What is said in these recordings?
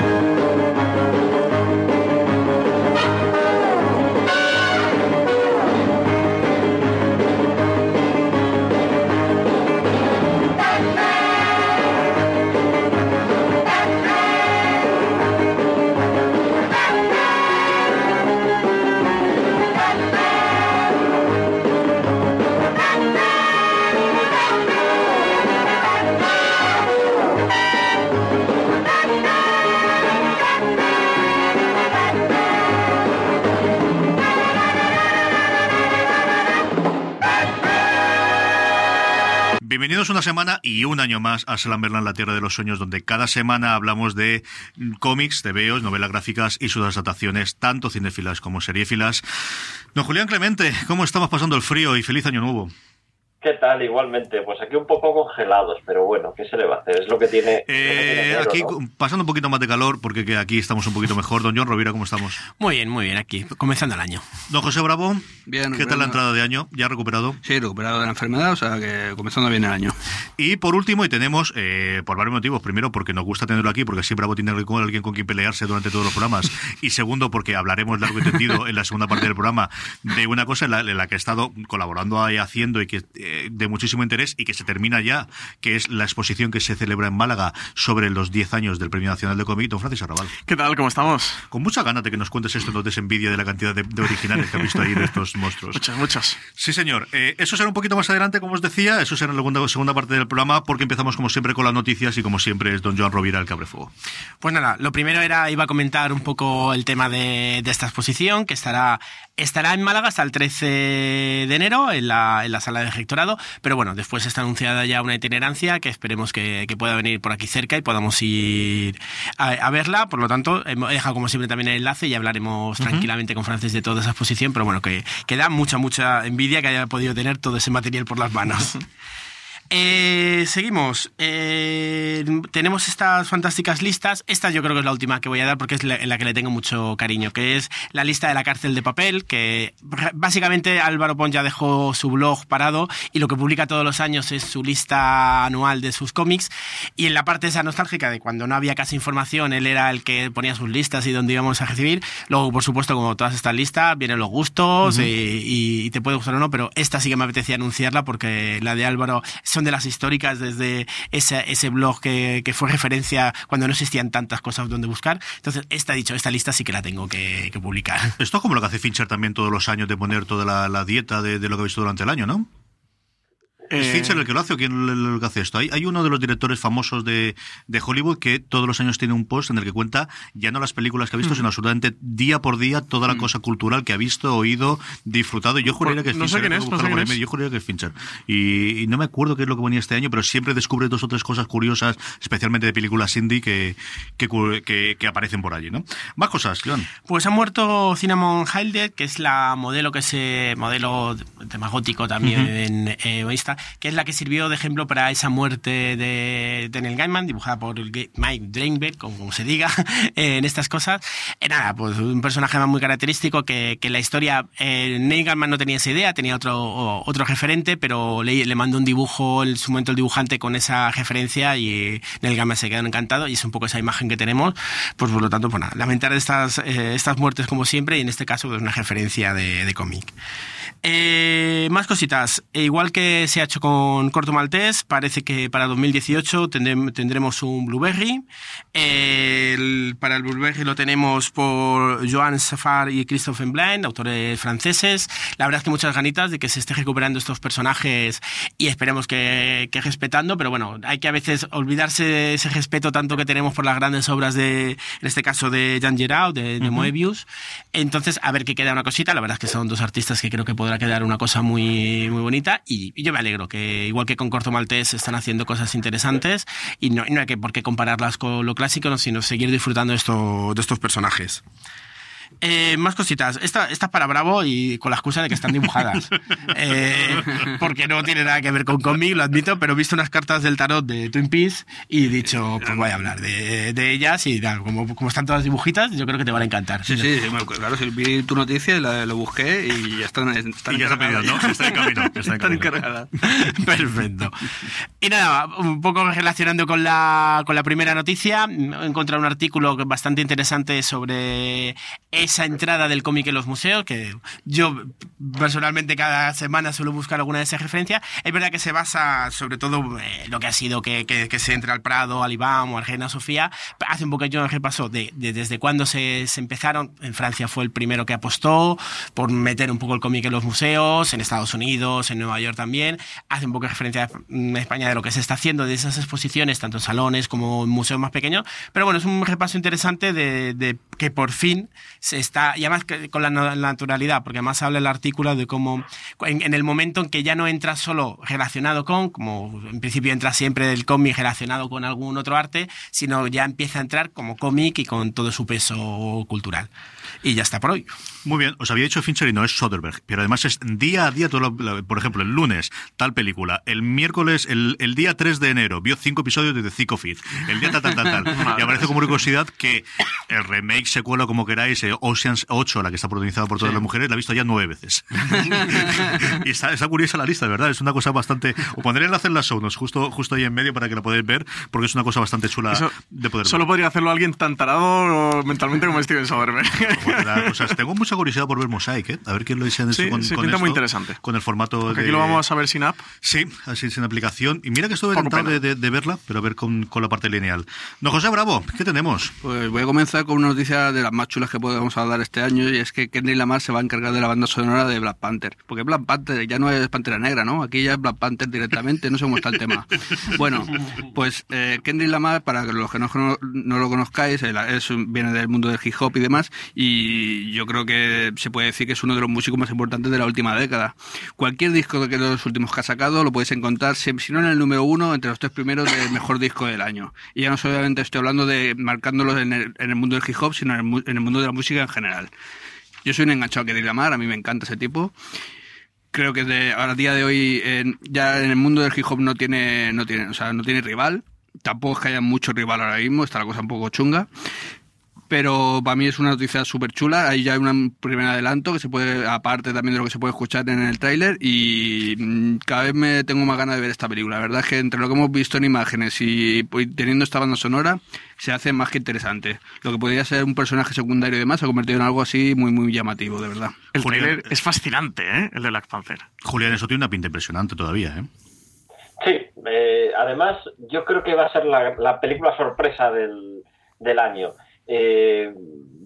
Música Bienvenidos una semana y un año más a Slamberland, la Tierra de los Sueños, donde cada semana hablamos de cómics, TVOs, novelas gráficas y sus adaptaciones, tanto cinéfilas como seriéfilas. Don Julián Clemente, ¿cómo estamos pasando el frío y feliz año nuevo? ¿Qué tal? Igualmente, pues aquí un poco congelados, pero bueno, ¿qué se le va a hacer? Es lo que tiene. Eh, aquí pasando un poquito más de calor, porque aquí estamos un poquito mejor. Don John Rovira, ¿cómo estamos? Muy bien, muy bien, aquí, comenzando el año. Don José Bravo, bien, ¿qué tal la entrada de año? ¿Ya recuperado? Sí, recuperado de la enfermedad, o sea que comenzando bien el año. Y por último, y tenemos, eh, por varios motivos, primero porque nos gusta tenerlo aquí, porque así Bravo tiene alguien con quien pelearse durante todos los programas, y segundo porque hablaremos largo y tendido en la segunda parte del programa de una cosa en la, que he estado colaborando ahí haciendo y que eh, de muchísimo interés y que se termina ya, que es la exposición que se celebra en Málaga sobre los 10 años del Premio Nacional de Cómic, don Francis Arrabal. ¿Qué tal? ¿Cómo estamos? Con mucha ganas de que nos cuentes esto, no te envidia de la cantidad de, originales que has visto ahí de estos monstruos. Muchas, muchas. Sí, señor. Eh, eso será un poquito más adelante, como os decía, eso será en la segunda, segunda parte del programa, porque empezamos como siempre con las noticias y como siempre es don Joan Rovira el Cabrefuego. Pues nada, lo primero era, iba a comentar un poco el tema de, de esta exposición, que estará Estará en Málaga hasta el 13 de enero en la, en la sala de pero bueno, después está anunciada ya una itinerancia que esperemos que, pueda venir por aquí cerca y podamos ir a, verla. Por lo tanto, he dejado como siempre también el enlace y hablaremos tranquilamente con Francis de toda esa exposición, pero bueno, que, que da mucha, mucha envidia que haya podido tener todo ese material por las manos. Eh, seguimos. Eh, tenemos estas fantásticas listas. Esta yo creo que es la última que voy a dar porque es la, en la que le tengo mucho cariño, que es la lista de la cárcel de papel, que básicamente Álvaro Pons ya dejó su blog parado y lo que publica todos los años es su lista anual de sus cómics. Y en la parte esa nostálgica de cuando no había casi información, él era el que ponía sus listas y dónde íbamos a recibir. Luego, por supuesto, como todas estas listas, vienen los gustos y, te puede gustar o no, pero esta sí que me apetecía anunciarla porque la de Álvaro de las históricas desde ese, ese blog que, que, fue referencia cuando no existían tantas cosas donde buscar. Entonces, esta, dicho, esta lista sí que la tengo que, publicar. Esto es como lo que hace Fincher también todos los años de poner toda la, la dieta de, de, lo que ha visto durante el año, ¿no? ¿Es eh, Fincher el que lo hace o quién lo que hace esto? Hay, hay uno de los directores famosos de, de, Hollywood que todos los años tiene un post en el que cuenta ya no las películas que ha visto, mm. sino absolutamente día por día toda la mm. cosa cultural que ha visto, oído, disfrutado. Y yo juraría que es Fincher. Sé es, no sé es. Yo juraría que es Fincher. Y, no me acuerdo qué es lo que ponía este año, pero siempre descubre dos o tres cosas curiosas, especialmente de películas indie, que, que, que, aparecen por allí, ¿no? Más cosas, John. Pues ha muerto Cinnamon Hilde, que es la modelo que se modelo tema gótico también en, eh, que es la que sirvió de ejemplo para esa muerte de, Neil Gaiman, dibujada por Mike Drainberg, como se diga, en estas cosas. Eh, nada, pues un personaje muy característico que, que la historia, eh, Neil Gaiman no tenía esa idea, tenía otro, otro referente, pero le, le mandó un dibujo en su momento el dibujante con esa referencia y Neil Gaiman se quedó encantado y es un poco esa imagen que tenemos. Pues por lo tanto, pues nada, lamentar estas, eh, estas muertes como siempre y en este caso pues una referencia de, de cómic. Eh, más cositas. E igual que se ha hecho con Corto Maltés, parece que para 2018 tendremos un Blueberry. para el Blueberry lo tenemos por Joan Safar y Christophe Blaine, autores franceses. La verdad es que muchas ganitas de que se esté recuperando estos personajes y esperemos que, que respetando, pero bueno, hay que a veces olvidarse de ese respeto tanto que tenemos por las grandes obras de, en este caso de Jean Giraud, de, Moebius. Entonces, a ver qué queda una cosita. La verdad es que son dos artistas que creo que pueden podrá quedar una cosa muy, muy bonita y, yo me alegro que igual que con Corto Maltés están haciendo cosas interesantes y no, no hay que por qué compararlas con lo clásico, ¿no? sino seguir disfrutando esto, de estos personajes. Eh, más cositas. Esta, esta es para Bravo y con la excusa de que están dibujadas. Eh, porque no tiene nada que ver con cómic, lo admito, pero he visto unas cartas del tarot de Twin Peaks y he dicho, pues voy a hablar de, de ellas y nada, como, como están todas dibujitas, yo creo que te van a encantar. Sí, sí, sí, claro, sí, vi tu noticia, y la, lo busqué y ya están, están Y ya se ha pedido. ¿no? Está en camino. Está en Están camino. encargadas. Perfecto. Y nada, un poco relacionando con la, con la primera noticia, he encontrado un artículo bastante interesante sobre esa entrada del cómic en los museos, que yo personalmente cada semana suelo buscar alguna de esas referencias. Es verdad que se basa sobre todo eh, lo que ha sido que, que- que se entre al Prado, al IBAM o al Reina Sofía. Hace un poquillo de repaso de, de desde cuándo se, se empezaron. En Francia fue el primero que apostó por meter un poco el cómic en los museos, en Estados Unidos, en Nueva York también. Hace un poco de referencia en España de lo que se está haciendo de esas exposiciones, tanto en salones como en museos más pequeños. Pero bueno, es un repaso interesante de, de que por fin se está, y además con la na- naturalidad, porque además habla el artículo de cómo en, el momento en que ya no entra solo relacionado con, como en principio entra siempre el cómic relacionado con algún otro arte, sino ya empieza a entrar como cómic y con todo su peso cultural. Y ya está por hoy. Muy bien, os había dicho Fincher y no es Soderbergh, pero además es día a día, todo lo- por ejemplo, el lunes, tal película, el miércoles, el, el día 3 de enero, vio cinco episodios de The Thick of It, el día tal, tal, tal, tal. y aparece como curiosidad que el remake, secuela, como queráis, eh, Oceans 8, la que está protagonizada por todas las mujeres, la he visto ya nueve veces. y está, está curiosa la lista, de verdad, es una cosa bastante... Os pondré el enlace en las show notes, justo, justo ahí en medio para que la podáis ver, porque es una cosa bastante chula Eso de poder ver. Solo podría hacerlo alguien tan tarado mentalmente como Steven Soderbergh. Cosas. Tengo mucha curiosidad por ver Mosaic, ¿eh? A ver qué lo dicen Sí, con, sí, con pinta esto, muy interesante. Con el formato Porque de... aquí lo vamos a ver sin app. Sí, así sin aplicación. Y mira que estuve tentado de, de- de verla, pero a ver con, con la parte lineal. No, José Bravo, ¿qué tenemos? Pues voy a comenzar con una noticia de las más chulas que podemos hablar este año y es que Kendrick Lamar se va a encargar de la banda sonora de Black Panther. Porque Black Panther ya no es Pantera Negra, ¿no? Aquí ya es Black Panther directamente, no sé cómo está el tema. Bueno, pues eh, Kendrick Lamar, para los que no, no lo conozcáis, él viene del mundo del hip hop y demás y yo creo que se puede decir que es uno de los músicos más importantes de la última década. Cualquier disco de los últimos que ha sacado lo podéis encontrar, si no en el número uno, entre los tres primeros del mejor disco del año. Y ya no solamente estoy hablando de marcándolo en el, en el mundo del hip hop, sino en el, en el mundo de la música en general. Yo soy un enganchado a Kendrick Lamar, a mí me encanta ese tipo. Creo que de, a día de hoy en- ya en el mundo del hip hop no tiene, no tiene, o sea, no tiene rival. Tampoco es que haya mucho rival ahora mismo, está la cosa un poco chunga. Pero para mí es una noticia súper chula. Ahí ya hay un primer adelanto que se puede, aparte también de lo que se puede escuchar en el tráiler. Y mm, cada vez me tengo más ganas de ver esta película. La verdad es que entre lo que hemos visto en imágenes y teniendo esta banda sonora, se hace más que interesante. Lo que podría ser un personaje secundario y demás se ha convertido en algo así muy, muy llamativo, de verdad. El Julián. trailer es fascinante, ¿eh? El de Black Panther. Julián, eso tiene una pinta impresionante todavía, ¿eh? Sí, eh, además yo creo que va a ser la, la película sorpresa del, del año. Eh,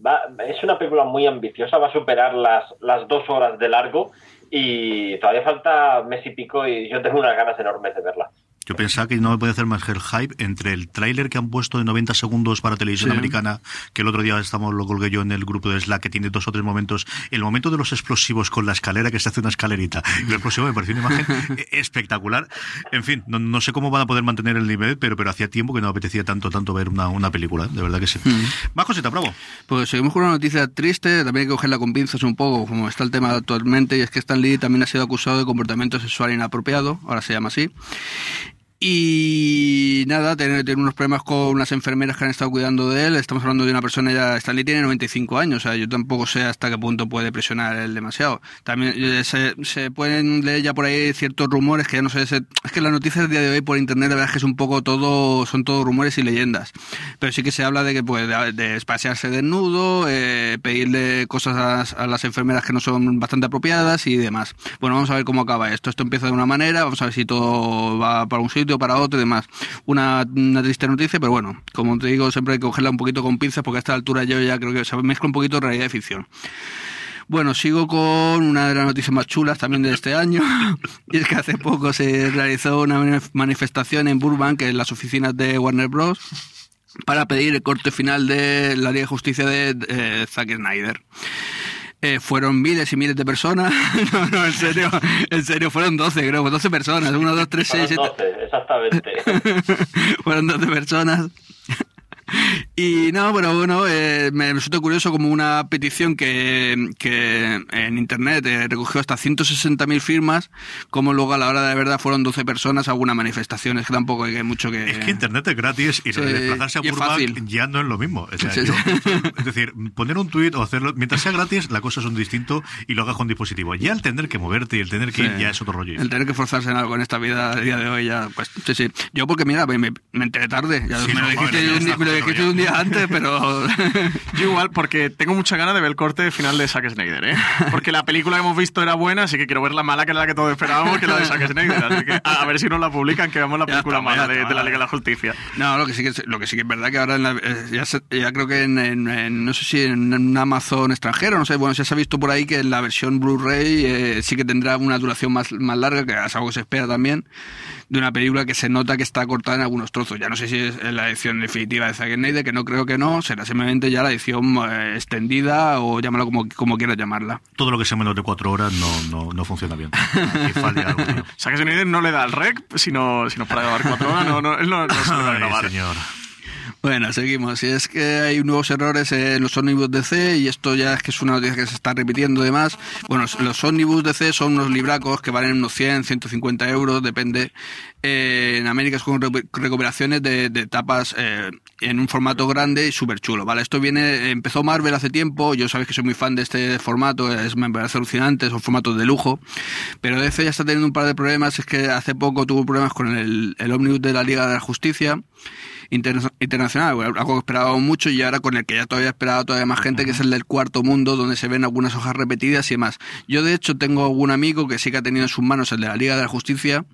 va- es una película muy ambiciosa, va a superar las, las dos horas de largo y todavía falta mes y pico y yo tengo unas ganas enormes de verla. Yo pensaba que no me podía hacer más el hype entre el tráiler que han puesto de 90 segundos para televisión Sí. americana, que el otro día estamos lo colgué yo en el grupo de Slack, que tiene dos o tres momentos. El momento de los explosivos con la escalera, que se hace una escalerita. Y el explosivo me pareció una imagen eh, espectacular. En fin, no, no sé cómo van a poder mantener el nivel, pero, pero hacía tiempo que no me apetecía tanto, tanto ver una, una película, de verdad que sí. Más cosita, bravo. Pues seguimos con una noticia triste, también hay que cogerla con pinzas un poco, como está el tema actualmente, y es que Stan Lee también ha sido acusado de comportamiento sexual inapropiado, ahora se llama así. Y nada, tiene, unos problemas con unas enfermeras que han estado cuidando de él. Estamos hablando de una persona ya, Stanley tiene 95 años, o sea, yo tampoco sé hasta qué punto puede presionar él demasiado. También eh, se, se pueden leer ya por ahí ciertos rumores que ya no sé, es que las noticias del día de hoy por internet la verdad es que es un poco todo, son todos rumores y leyendas. Pero sí que se habla de que puede de, espaciarse desnudo, eh, pedirle cosas las, a las enfermeras que no son bastante apropiadas y demás. Bueno, vamos a ver cómo acaba esto. Esto empieza de una manera, vamos a ver si todo va para un sitio, para otro y demás. Una, una triste noticia, pero bueno, como te digo, siempre hay que cogerla un poquito con pinzas porque a esta altura yo ya creo que se mezcla un poquito realidad y ficción. Bueno, sigo con una de las noticias más chulas también de este año. Y es que hace poco se realizó una manif- manifestación en Burbank, en las oficinas de Warner Bros., para pedir el corte final de la Liga de Justicia de eh, Zack Snyder. Eh, fueron miles y miles de personas. no, no, en serio, en serio, fueron 12, creo, 12 personas. 1, 2, 3, 6, 7. 12, exactamente. fueron 12 personas. Y no, pero bueno, eh, me resulta curioso como una petición que, que en internet eh, recogió hasta 160.000 firmas, como luego a la hora de la verdad fueron 12 personas a alguna manifestación. Es que tampoco hay mucho que. Es que internet es gratis y Sí, desplazarse a Burbank ya no es lo mismo. O sea, Sí, yo- sí. es decir, poner un tuit o hacerlo, mientras sea gratis, la cosa es un distinto y lo hagas con dispositivo. Ya el tener que moverte y el tener que ir ya es otro rollo. El tener que forzarse en algo en esta vida, el día de hoy, ya, pues, sí, sí. Yo, porque mira, me, me- enteré tarde. Ya me, no, lo dijiste, me lo un día antes, pero. Yo igual, porque tengo mucha ganas de ver el corte final de Zack Snyder, ¿eh? Porque la película que hemos visto era buena, así que quiero ver la mala, que era la que todos esperábamos, que la de Zack Snyder. Así que a, ver si nos la publican, que veamos la película está, mala de, de la Liga de la Justicia. No, lo que sí que es, lo que sí que es verdad que ahora en la- eh, ya, se- ya creo que en, en- en- no sé si en, un Amazon extranjero, no sé, bueno, ya se ha visto por ahí que en la versión Blu-ray eh, sí que tendrá una duración más, más larga, que es algo que se espera también, de una película que se nota que está cortada en algunos trozos. Ya no sé si es la edición definitiva de Zack Snyder, que no creo que no, será simplemente ya la edición eh, extendida o llámalo como, como quieras llamarla. Todo lo que sea menos de cuatro horas no, no, no funciona bien. Zack Snyder no le da el rec, sino, sino para grabar cuatro horas, no, no, él no, no se le va a Ay, grabar. señor. Bueno, seguimos. Y es que hay nuevos errores en los ómnibus DC y esto ya es que es una noticia que se está repitiendo además. Bueno, los ómnibus DC son unos libracos que valen unos 100, 150 euros, depende. Eh, en América es con re- recuperaciones de, de eh, en un formato grande y súper chulo, ¿vale? Esto viene, empezó Marvel hace tiempo, yo sabéis que soy muy fan de este formato, es, me parece alucinante, son formatos de lujo, pero DC ya está teniendo un par de problemas, es que hace poco tuvo problemas con el, el ómnibus de la Liga de la Justicia, interna- internacional, algo que esperábamos mucho y ahora con el que ya todavía esperaba todavía más gente, que es el del cuarto mundo, donde se ven algunas hojas repetidas y demás. Yo de hecho tengo algún amigo que sí que ha tenido en sus manos el de la Liga de la Justicia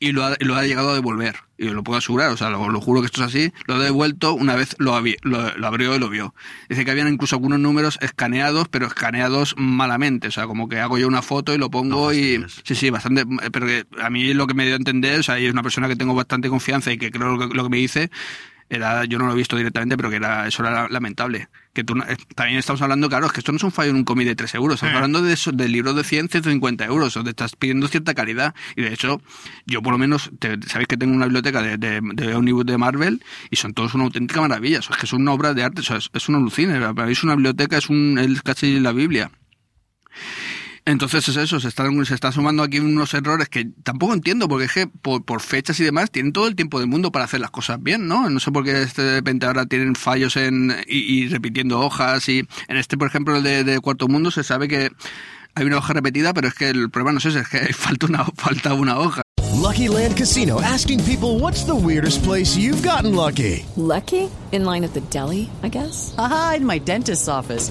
y lo ha, y lo ha llegado a devolver. Y lo puedo asegurar, o sea, lo, lo juro que esto es así. Lo ha devuelto una vez lo, lo, lo abrió y lo vio. Dice que habían incluso algunos números escaneados, pero escaneados malamente. O sea, como que hago yo una foto y lo pongo No y... Sí, sí, bastante. Pero que a mí lo que me dio a entender, o sea, y es una persona que tengo bastante confianza y que creo lo que, lo que me dice, era, yo no lo he visto directamente, pero que era, eso era lamentable. Que tú, eh, también estamos hablando, claro, es que esto no es un fallo en un cómic de 3 euros, estamos Sí. hablando de, eso, de libros de 100, 150 euros, donde estás pidiendo cierta calidad. Y de hecho, yo por lo menos, te- sabéis que tengo una biblioteca de, de, de Omnibus de Marvel y son todos una auténtica maravilla. O es que son una obra de arte, o es, es un alucine. Para mí es una biblioteca, es, un, es casi la Biblia. Entonces es eso, se están, se están sumando aquí unos errores que tampoco entiendo, porque es que por, por fechas y demás tienen todo el tiempo del mundo para hacer las cosas bien, ¿no? No sé por qué este, de repente ahora tienen fallos en y, y repitiendo hojas y en este, por ejemplo, el de, de Cuarto Mundo se sabe que hay una hoja repetida, pero es que el problema no es ese, es que falta una, falta una hoja. Lucky Land Casino asking people what's the weirdest place you've gotten lucky? Lucky? In line at the deli, I guess? Aha, in my dentist's office.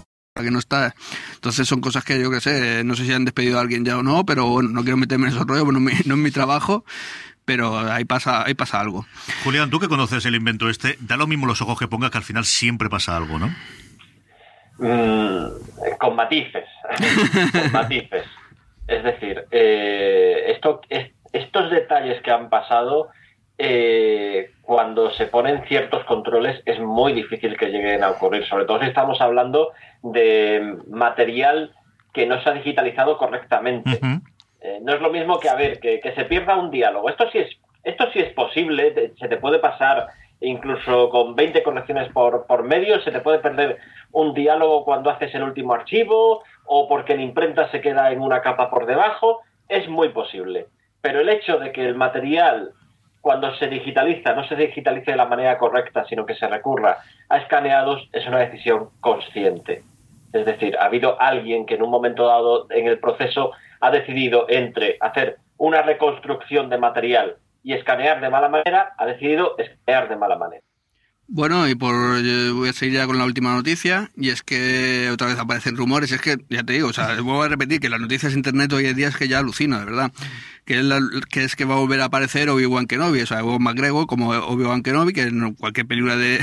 Que no está. Entonces son cosas que yo que sé, no sé si han despedido a alguien ya o no, pero bueno, no quiero meterme en esos rollos, bueno, no, es mi- no es mi trabajo, pero ahí pasa, ahí pasa algo. Julián, tú que conoces el invento este, da lo mismo los ojos que pongas que al final siempre pasa algo, ¿no? Mm, con matices. con matices. Es decir, eh, esto, es- estos detalles que han pasado, eh, cuando se ponen ciertos controles, es muy difícil que lleguen a ocurrir. Sobre todo si estamos hablando de material que no se ha digitalizado correctamente. Eh, no es lo mismo que, a ver, que, que se pierda un diálogo. Esto sí es, esto sí es posible, te- se te puede pasar incluso con 20 correcciones por, por medio, se te puede perder un diálogo cuando haces el último archivo o porque en imprenta se queda en una capa por debajo, es muy posible. Pero el hecho de que el material cuando se digitaliza, no se digitalice de la manera correcta, sino que se recurra a escaneados, es una decisión consciente. Es decir, ha habido alguien que en un momento dado en el proceso ha decidido entre hacer una reconstrucción de material y escanear de mala manera, ha decidido escanear de mala manera. Bueno, y por voy a seguir ya con la última noticia, y es que otra vez aparecen rumores, es que, ya te digo, o sea, vuelvo a repetir que las noticias de internet hoy en día es que ya alucino, de verdad que es, que es que va a volver a aparecer Obi-Wan Kenobi, o sea, Obi-Wan McGregor como Obi-Wan Kenobi, que en cualquier película de,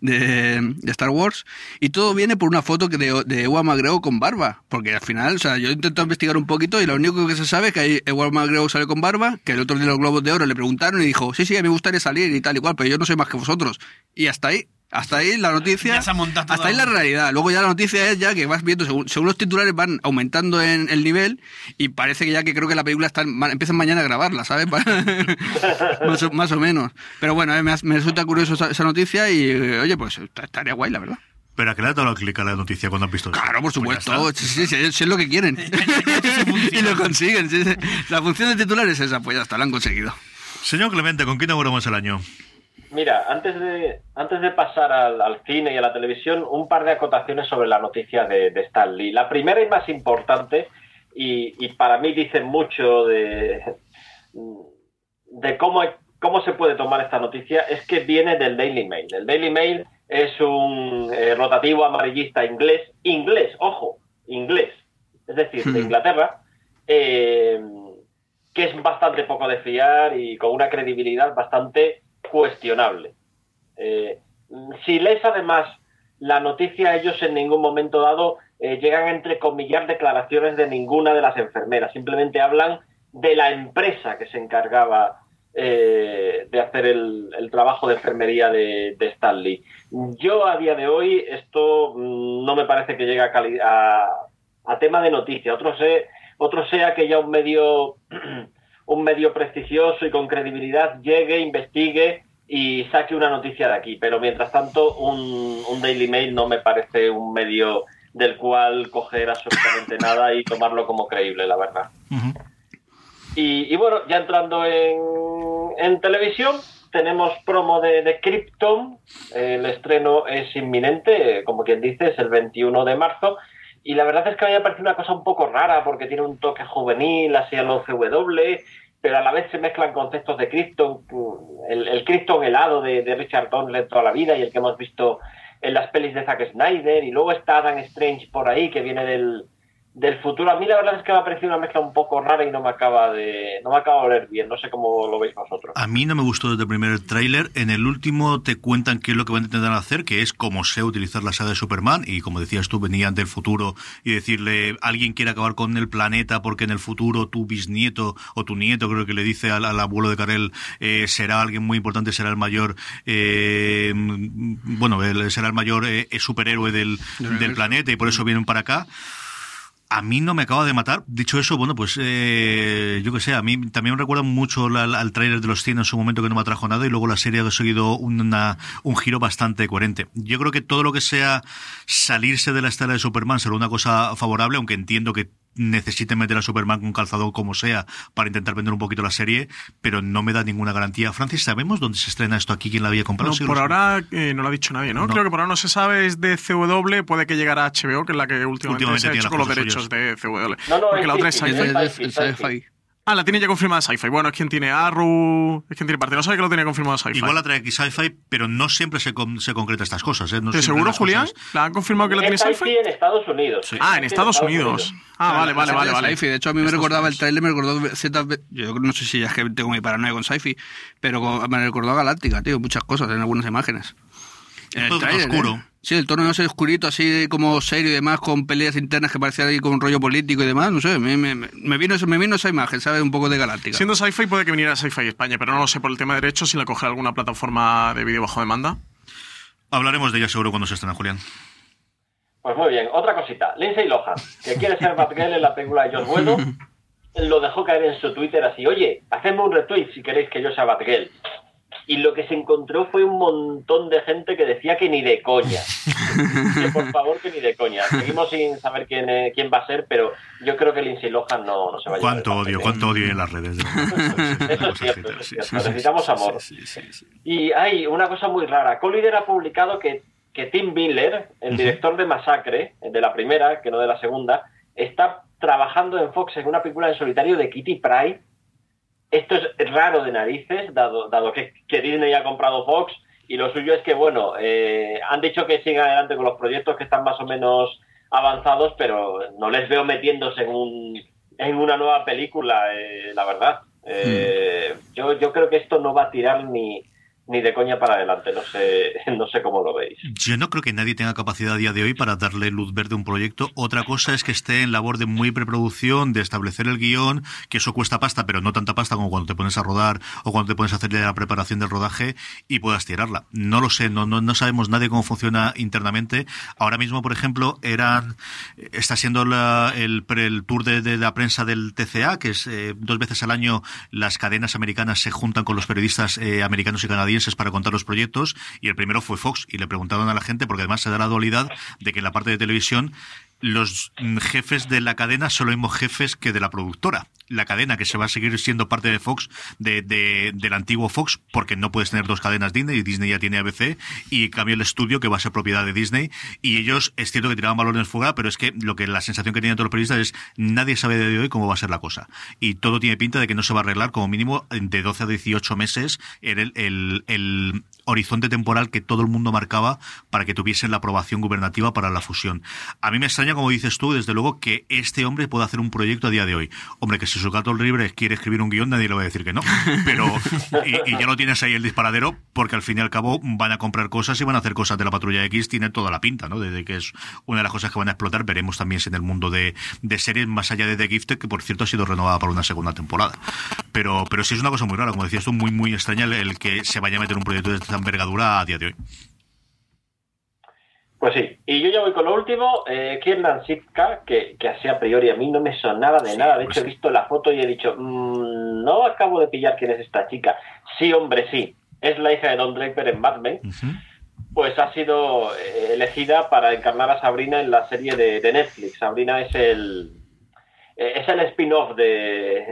de, Star Wars, y todo viene por una foto de, de Ewan McGregor con barba, porque al final, o sea, yo he intentado investigar un poquito y lo único que se sabe es que Ewan McGregor sale con barba, que el otro de los Globos de Oro le preguntaron y dijo, sí, sí, me gustaría salir y tal y cual, pero yo no soy más que vosotros. Y hasta ahí, hasta ahí la noticia. hasta ahí la realidad. Luego ya la noticia es ya que vas viendo, según, los titulares van aumentando en el nivel y parece que ya que creo que la película está, empiezan mañana a grabarla, ¿sabes? más, o, menos. Pero bueno, eh, me, resulta curioso esa, noticia y oye, pues estaría guay, la verdad. ¿Pero a qué le ha dado clic a la noticia cuando has visto Claro, por pues supuesto. sí, sí, es lo que quieren. y lo consiguen. La función de titular es esa, pues ya está, la han conseguido. Señor Clemente, ¿con quién inauguramos el año? Mira, antes de, antes de pasar al, cine y a la televisión, un par de acotaciones sobre la noticia de, de Stan Lee. La primera y más importante, y, para mí dice mucho de, de cómo, cómo se puede tomar esta noticia, es que viene del Daily Mail. El Daily Mail es un eh, rotativo amarillista inglés, inglés, ojo, inglés, es decir, de Inglaterra, eh, que es bastante poco de fiar y con una credibilidad bastante cuestionable. Eh, si lees además la noticia, ellos en ningún momento dado eh, llegan a entrecomillar declaraciones de ninguna de las enfermeras, simplemente hablan de la empresa que se encargaba eh, de hacer el, trabajo de enfermería de, Stanley. Yo a día de hoy esto mm, no me parece que llegue a, a, tema de noticia. Otro, sé, otro sea que ya un medio un medio prestigioso y con credibilidad llegue, investigue y saque una noticia de aquí. Pero mientras tanto, un, Daily Mail no me parece un medio del cual coger absolutamente nada y tomarlo como creíble, la verdad. y, bueno, ya entrando en, en televisión, tenemos promo de, de, Krypton. El estreno es inminente, como quien dice, es el 21 de marzo. Y la verdad es que a mí me parece una cosa un poco rara porque tiene un toque juvenil, así a los CW, pero a la vez se mezclan conceptos de Krypton, el, el Krypton helado de, de Richard Donner toda la vida y el que hemos visto en las pelis de Zack Snyder. Y luego está Adam Strange por ahí, que viene del, del futuro. A mí la verdad es que me ha parecido una mezcla un poco rara y no me acaba de no me acaba de oler bien. No sé cómo lo veis vosotros. A mí no me gustó desde el primer tráiler. En el último te cuentan qué es lo que van a intentar hacer, que es cómo sé utilizar la saga de Superman y como decías tú venían del futuro y decirle alguien quiere acabar con el planeta porque en el futuro tu bisnieto o tu nieto creo que le dice al, abuelo de Karel eh, será alguien muy importante, será el mayor eh, bueno, será el mayor eh, superhéroe del, del planeta y por eso vienen para acá a mí no me acaba de matar. Dicho eso, bueno, pues eh, yo que sé, a mí también me recuerda mucho al trailer de los 100 en su momento que no me atrajo nada y luego la serie ha seguido un giro bastante coherente. Yo creo que todo lo que sea salirse de la estela de Superman será una cosa favorable, aunque entiendo que necesiten meter a Superman con calzado como sea para intentar vender un poquito la serie, pero no me da ninguna garantía. Francis, ¿sabemos dónde se estrena esto aquí? ¿Quién la había comprado? por ahora eh, no lo ha dicho nadie, ¿no? Creo que por ahora no se sabe, es de CW, puede que llegará a HBO, que es la que últimamente, se ha hecho con los derechos de CW. No, no, Porque la otra es sci Ah, la tiene ya confirmada Sci-Fi. Bueno, es quien tiene Arru, es quien tiene parte. No sabe que lo tiene confirmado Sci-Fi. Igual la trae aquí Sci-Fi, pero no siempre se, se concreta estas cosas. ¿eh? No seguro, Julián? ¿La han confirmado que lo tiene Sci-Fi? en Estados Unidos. Ah, en Estados, Unidos. Ah, vale, vale, vale. vale. De hecho, a mí me recordaba el trailer, me recordó Z. Yo no sé si es que tengo mi paranoia con Sci-Fi, pero me recordó a Galáctica, tío. Muchas cosas en algunas imágenes. El trailer, oscuro. ¿eh? Sí, el tono no sé, oscurito, así como serio y demás, con peleas internas que parecían ahí con un rollo político y demás, no sé, me, me, me, vino, me vino esa imagen, ¿sabes? Un poco de galáctica. Siendo sci-fi puede que viniera sci-fi España, pero no lo sé por el tema de derechos si la cogerá alguna plataforma de vídeo bajo demanda. Hablaremos de ella seguro cuando se estrena, Julián. Pues muy bien, otra cosita. Lindsay Lohan, que quiere ser Batgirl en la película de John Bueno, lo dejó caer en su Twitter así, oye, hacedme un retweet si queréis que yo sea Batgirl. Y lo que se encontró fue un montón de gente que decía que ni de coña. que por favor, que ni de coña. Seguimos sin saber quién, eh, quién va a ser, pero yo creo que Lindsay Lohan no, no se va a llevar. ¿Cuánto odio? ¿Cuánto odio en las redes? eso es cierto, eso es cierto. Necesitamos amor. Y hay una cosa muy rara. Collider ha publicado que, que Tim Miller, el director de Masacre, de la primera, que no de la segunda, está trabajando en Fox en una película en solitario de Kitty Pryde esto es raro de narices, dado, dado que, Disney ha comprado Fox y lo suyo es que, bueno, eh, han dicho que sigan adelante con los proyectos que están más o menos avanzados, pero no les veo metiéndose en, un, en una nueva película, eh, la verdad. Eh, hmm. yo, yo creo que esto no va a tirar ni, ni de coña para adelante. No sé, no sé cómo lo veis. Yo no creo que nadie tenga capacidad a día de hoy para darle luz verde a un proyecto. Otra cosa es que esté en labor de muy preproducción, de establecer el guion, que eso cuesta pasta, pero no tanta pasta como cuando te pones a rodar o cuando te pones a hacerle la preparación del rodaje y puedas tirarla. No lo sé, no, no, no sabemos nadie cómo funciona internamente. Ahora mismo, por ejemplo, eran está siendo el, el, tour de, la prensa del TCA, que es eh, dos veces al año las cadenas americanas se juntan con los periodistas eh, americanos y canadienses para contar los proyectos y el primero fue Fox y le preguntaron a la gente porque además se da la dualidad de que en la parte de televisión los jefes de la cadena son los mismos jefes que de la productora. La cadena que se va a seguir siendo parte de Fox, de, del antiguo Fox, porque no puedes tener dos cadenas Disney, y Disney ya tiene ABC, y cambió el estudio que va a ser propiedad de Disney, y ellos, es cierto que tiraban valor en fuga, pero es que lo que la sensación que tenían todos los periodistas es, nadie sabe de hoy cómo va a ser la cosa. Y todo tiene pinta de que no se va a arreglar como mínimo de 12 a 18 meses en el, el, el horizonte temporal que todo el mundo marcaba para que tuviesen la aprobación gubernativa para la fusión. A mí me extraña, como dices tú, desde luego, que este hombre pueda hacer un proyecto a día de hoy. Hombre, que si su gato libre quiere escribir un guion, nadie le va a decir que no. Pero, y, ya lo tienes ahí el disparadero, porque al fin y al cabo van a comprar cosas y van a hacer cosas de la patrulla X, tiene toda la pinta, ¿no? Desde que es una de las cosas que van a explotar. Veremos también si en el mundo de, de series, más allá de The Gifted, que por cierto ha sido renovada para una segunda temporada. Pero, pero sí es una cosa muy rara, como decías tú, muy, muy extraña el, que se vaya a meter un proyecto de esta envergadura a día de hoy. Pues sí, y yo ya voy con lo último, eh, Kiernan Sitka, que, que, así a priori a mí no me sonaba de nada, de pues hecho he visto la foto y he dicho, mm, no acabo de pillar quién es esta chica. Sí, hombre, sí, es la hija de Don Draper en Mad Men, pues ha sido eh, elegida para encarnar a Sabrina en la serie de, Netflix. Sabrina es el, eh, es el spin-off de,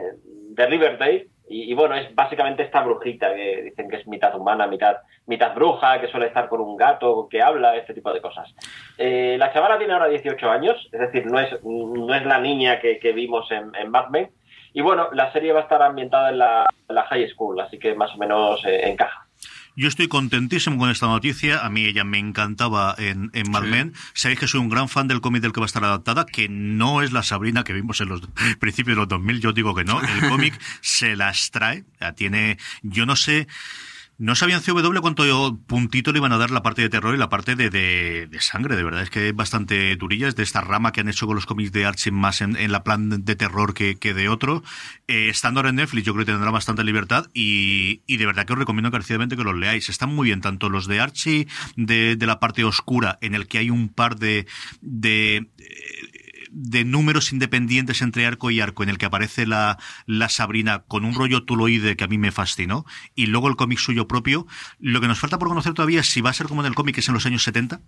de Riverdale, y, bueno, es básicamente esta brujita que dicen que es mitad humana, mitad, mitad bruja, que suele estar con un gato, que habla, este tipo de cosas. Eh, la chavala tiene ahora 18 años, es decir, no es, no es la niña que, vimos en, en. Y bueno, la serie va a estar ambientada en la, high school, así que más o menos eh, encaja. Yo estoy contentísimo con esta noticia. A mí ella me encantaba en, en Mad Men. Sabéis que soy un gran fan del cómic del que va a estar adaptada, que no es la Sabrina que vimos en los principios de los 2000. Yo digo que no. El cómic se las trae. Tiene, yo no sé. No sabía en CW cuánto puntito le iban a dar la parte de terror y la parte de, de, sangre, de verdad. Es que es bastante durilla, es de esta rama que han hecho con los cómics de Archie más en, la plan de terror que, que de otro. Eh, estando en Netflix, yo creo que tendrá bastante libertad y, y, de verdad que os recomiendo encarecidamente que los leáis. Están muy bien, tanto los de Archie de, de la parte oscura, en el que hay un par de, de de números independientes entre arco y arco en el que aparece la, la Sabrina con un rollo tuloide que a mí me fascinó y luego el cómic suyo propio. Lo que nos falta por conocer todavía es si va a ser como en el cómic que es en los años 70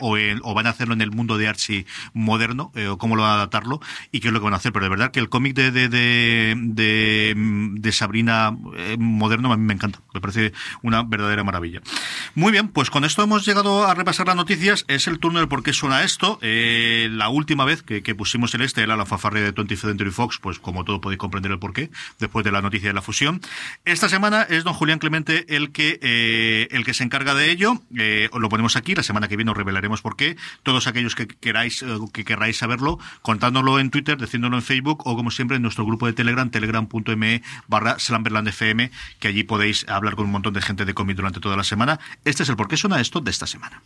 o, o van a hacerlo en el mundo de Archie moderno eh, o cómo lo van a adaptarlo y qué es lo que van a hacer. Pero de verdad que el cómic de, de, de, de, Sabrina eh, moderno a mí me encanta. Me parece una verdadera maravilla. Muy bien, pues con esto hemos llegado a repasar las noticias. Es el turno del por qué suena esto. Eh, la última vez que pusimos el este era la fanfarria de 20th Century Fox, pues como todo podéis comprender el porqué, después de la noticia de la fusión. Esta semana es don Julián Clemente el que, eh, el que se encarga de ello. Eh, lo ponemos aquí, la semana que viene os revelaremos por qué. Todos aquellos que queráis, eh, que querráis saberlo, contándolo en Twitter, diciéndolo en Facebook o como siempre en nuestro grupo de Telegram, telegram.me barra FM, que allí podéis hablar con un montón de gente de cómic durante toda la semana. Este es el por qué suena esto de esta semana.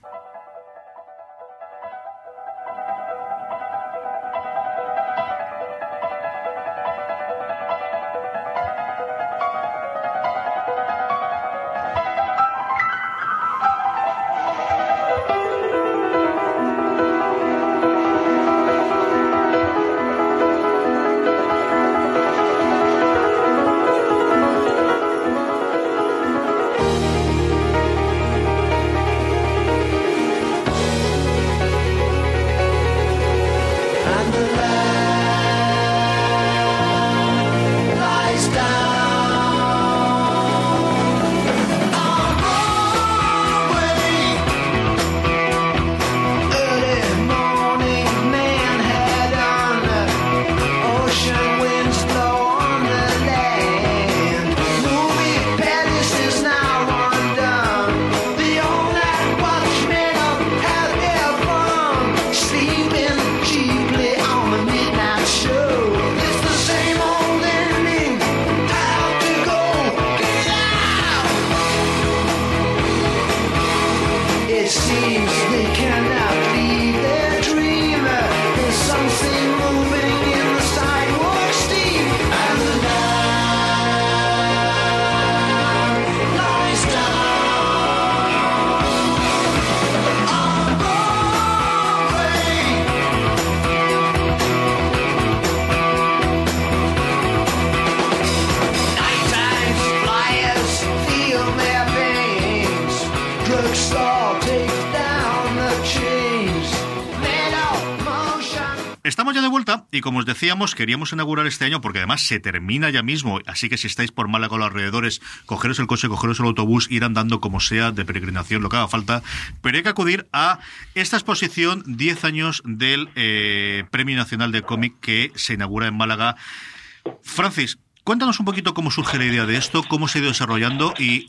Como os decíamos, queríamos inaugurar este año porque además se termina ya mismo, así que si estáis por Málaga o los alrededores, cogeros el coche, cogeros el autobús, ir andando como sea, de peregrinación, lo que haga falta, pero hay que acudir a esta exposición 10 años del eh, Premio Nacional de Cómic que se inaugura en Málaga. Francis, cuéntanos un poquito cómo surge la idea de esto, cómo se ha ido desarrollando y...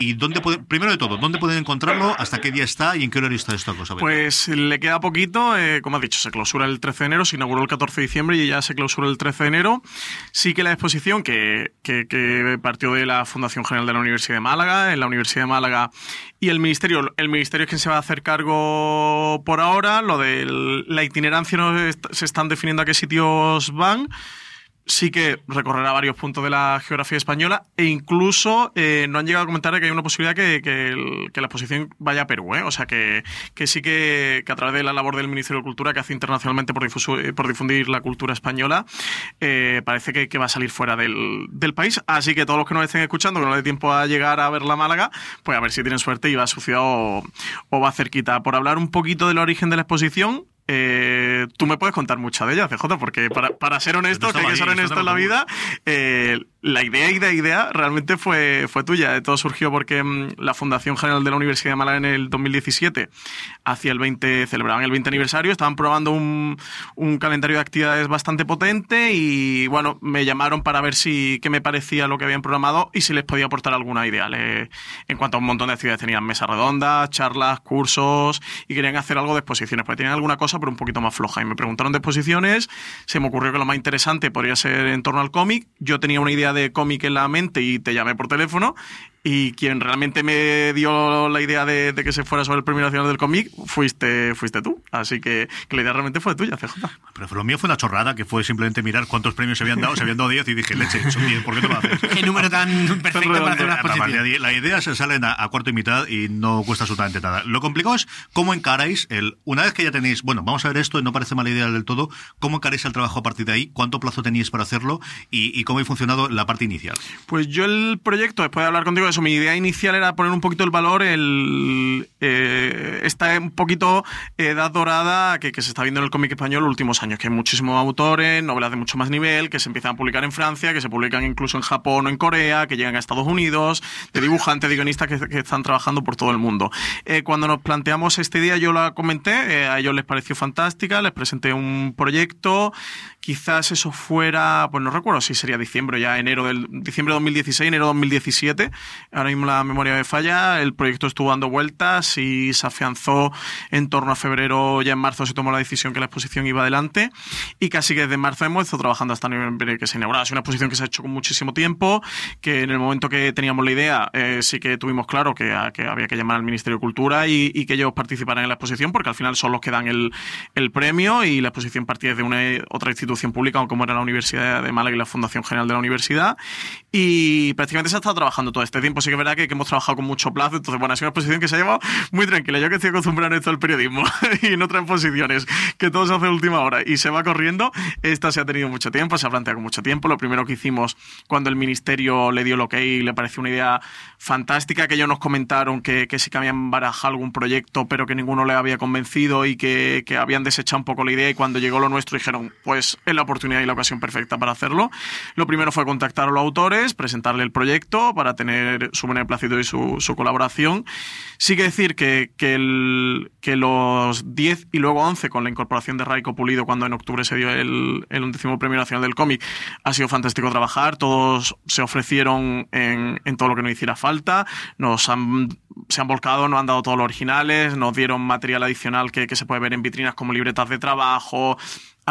y dónde puede- primero de todo, ¿dónde pueden encontrarlo? ¿Hasta qué día está? ¿Y en qué horario está esta cosa? Pues le queda poquito, eh, como has dicho, se clausura el 13 de enero, se inauguró el 14 de diciembre y ya se clausura el 13 de enero. Sí que la exposición que, que- que partió de la Fundación General de la Universidad de Málaga, en la Universidad de Málaga y el Ministerio, el Ministerio es quien se va a hacer cargo por ahora, lo de la itinerancia no se están definiendo a qué sitios van sí que recorrerá varios puntos de la geografía española e incluso eh, no han llegado a comentar que hay una posibilidad que, que la exposición vaya a Perú. ¿eh? O sea que, que sí que, a través de la labor del Ministerio de Cultura que hace internacionalmente por, difuso- eh, por difundir la cultura española, eh, parece que, va a salir fuera del, del país. Así que todos los que nos estén escuchando, que no dé tiempo a llegar a ver la Málaga, pues a ver si tienen suerte y va a su ciudad o, o va cerquita. Por hablar un poquito del origen de la exposición, eh, tú me puedes contar mucha de ella, CJ, porque para, para ser honesto, Esto que hay que ser honesto esto en la vida, eh, la idea, idea, idea realmente fue, fue tuya. Todo surgió porque mm, la Fundación General de la Universidad de Málaga en el 2017 hacia el 20, celebraban el 20 aniversario, estaban probando un, un calendario de actividades bastante potente y bueno, me llamaron para ver si qué me parecía lo que habían programado y si les podía aportar alguna idea. Le- en cuanto a un montón de actividades, tenían mesas redondas, charlas, cursos y querían hacer algo de exposiciones, porque tenían alguna cosa pero un poquito más floja. Y me preguntaron de exposiciones, se me ocurrió que lo más interesante podría ser en torno al cómic. Yo tenía una idea de cómic en la mente y te llamé por teléfono. Y quien realmente me dio la idea de, de que se fuera sobre el Premio Nacional del Cómic fuiste, fuiste tú. Así que, que la idea realmente fue tuya, CJ. Pero lo mío fue una chorrada, que fue simplemente mirar cuántos premios se habían dado. Se habían dado 10 y dije, leche, son 10, ¿por qué no lo haces? Qué número tan perfecto para hacer una exposición. La idea se salen a, a cuarto y mitad y no cuesta absolutamente nada. Lo complicado es cómo encaráis el. Una vez que ya tenéis, bueno, vamos a ver esto y no parece mala idea del todo, ¿cómo encaráis el trabajo a partir de ahí? ¿Cuánto plazo teníais para hacerlo? Y, y cómo ha funcionado la parte inicial. Pues yo el proyecto, después de hablar contigo eso, mi idea inicial era poner un poquito el valor, el, eh, esta un poquito edad dorada que, que se está viendo en el cómic español los últimos años, que hay muchísimos autores, novelas de mucho más nivel, que se empiezan a publicar en Francia, que se publican incluso en Japón o en Corea, que llegan a Estados Unidos, de dibujantes, de guionistas que, que están trabajando por todo el mundo. Eh, cuando nos planteamos esta idea, yo la comenté, eh, a ellos les pareció fantástica, les presenté un proyecto, quizás eso fuera, pues no recuerdo si sería diciembre ya, enero del diciembre de 2016, enero de 2017, ahora mismo la memoria me falla, el proyecto estuvo dando vueltas y se afianzó en torno a febrero, ya en marzo se tomó la decisión que la exposición iba adelante y casi que desde marzo hemos estado trabajando hasta noviembre que se inauguraba. Es una exposición que se ha hecho con muchísimo tiempo, que en el momento que teníamos la idea eh, sí que tuvimos claro que, había que llamar al Ministerio de Cultura y, y que ellos participaran en la exposición porque al final son los que dan el, el premio y la exposición partía de una otra institución pública como era la Universidad de Málaga y la Fundación General de la Universidad y prácticamente se ha estado trabajando todo este tiempo. Sí que es verdad que, que hemos trabajado con mucho plazo, entonces bueno, ha sido una exposición que se ha llevado muy tranquila. Yo que estoy acostumbrado a esto al periodismo y en otras exposiciones que todo se hace a última hora y se va corriendo, esta se ha tenido mucho tiempo, se ha planteado con mucho tiempo. Lo primero que hicimos cuando el Ministerio le dio el ok y le pareció una idea fantástica, que ellos nos comentaron que, que sí que habían barajado algún proyecto, pero que ninguno le había convencido y que, que habían desechado un poco la idea y cuando llegó lo nuestro dijeron, pues es la oportunidad y la ocasión perfecta para hacerlo. Lo primero fue contactar a los autores, presentarle el proyecto para tener su beneplácito y su, su colaboración. Sí que decir que, que, el, que los 10 y luego 11 con la incorporación de Raiko Pulido cuando en octubre se dio el, undécimo premio nacional del cómic, ha sido fantástico trabajar, todos se ofrecieron en, en todo lo que nos hiciera falta, nos han, se han volcado, nos han dado todos los originales, nos dieron material adicional que, que se puede ver en vitrinas como libretas de trabajo,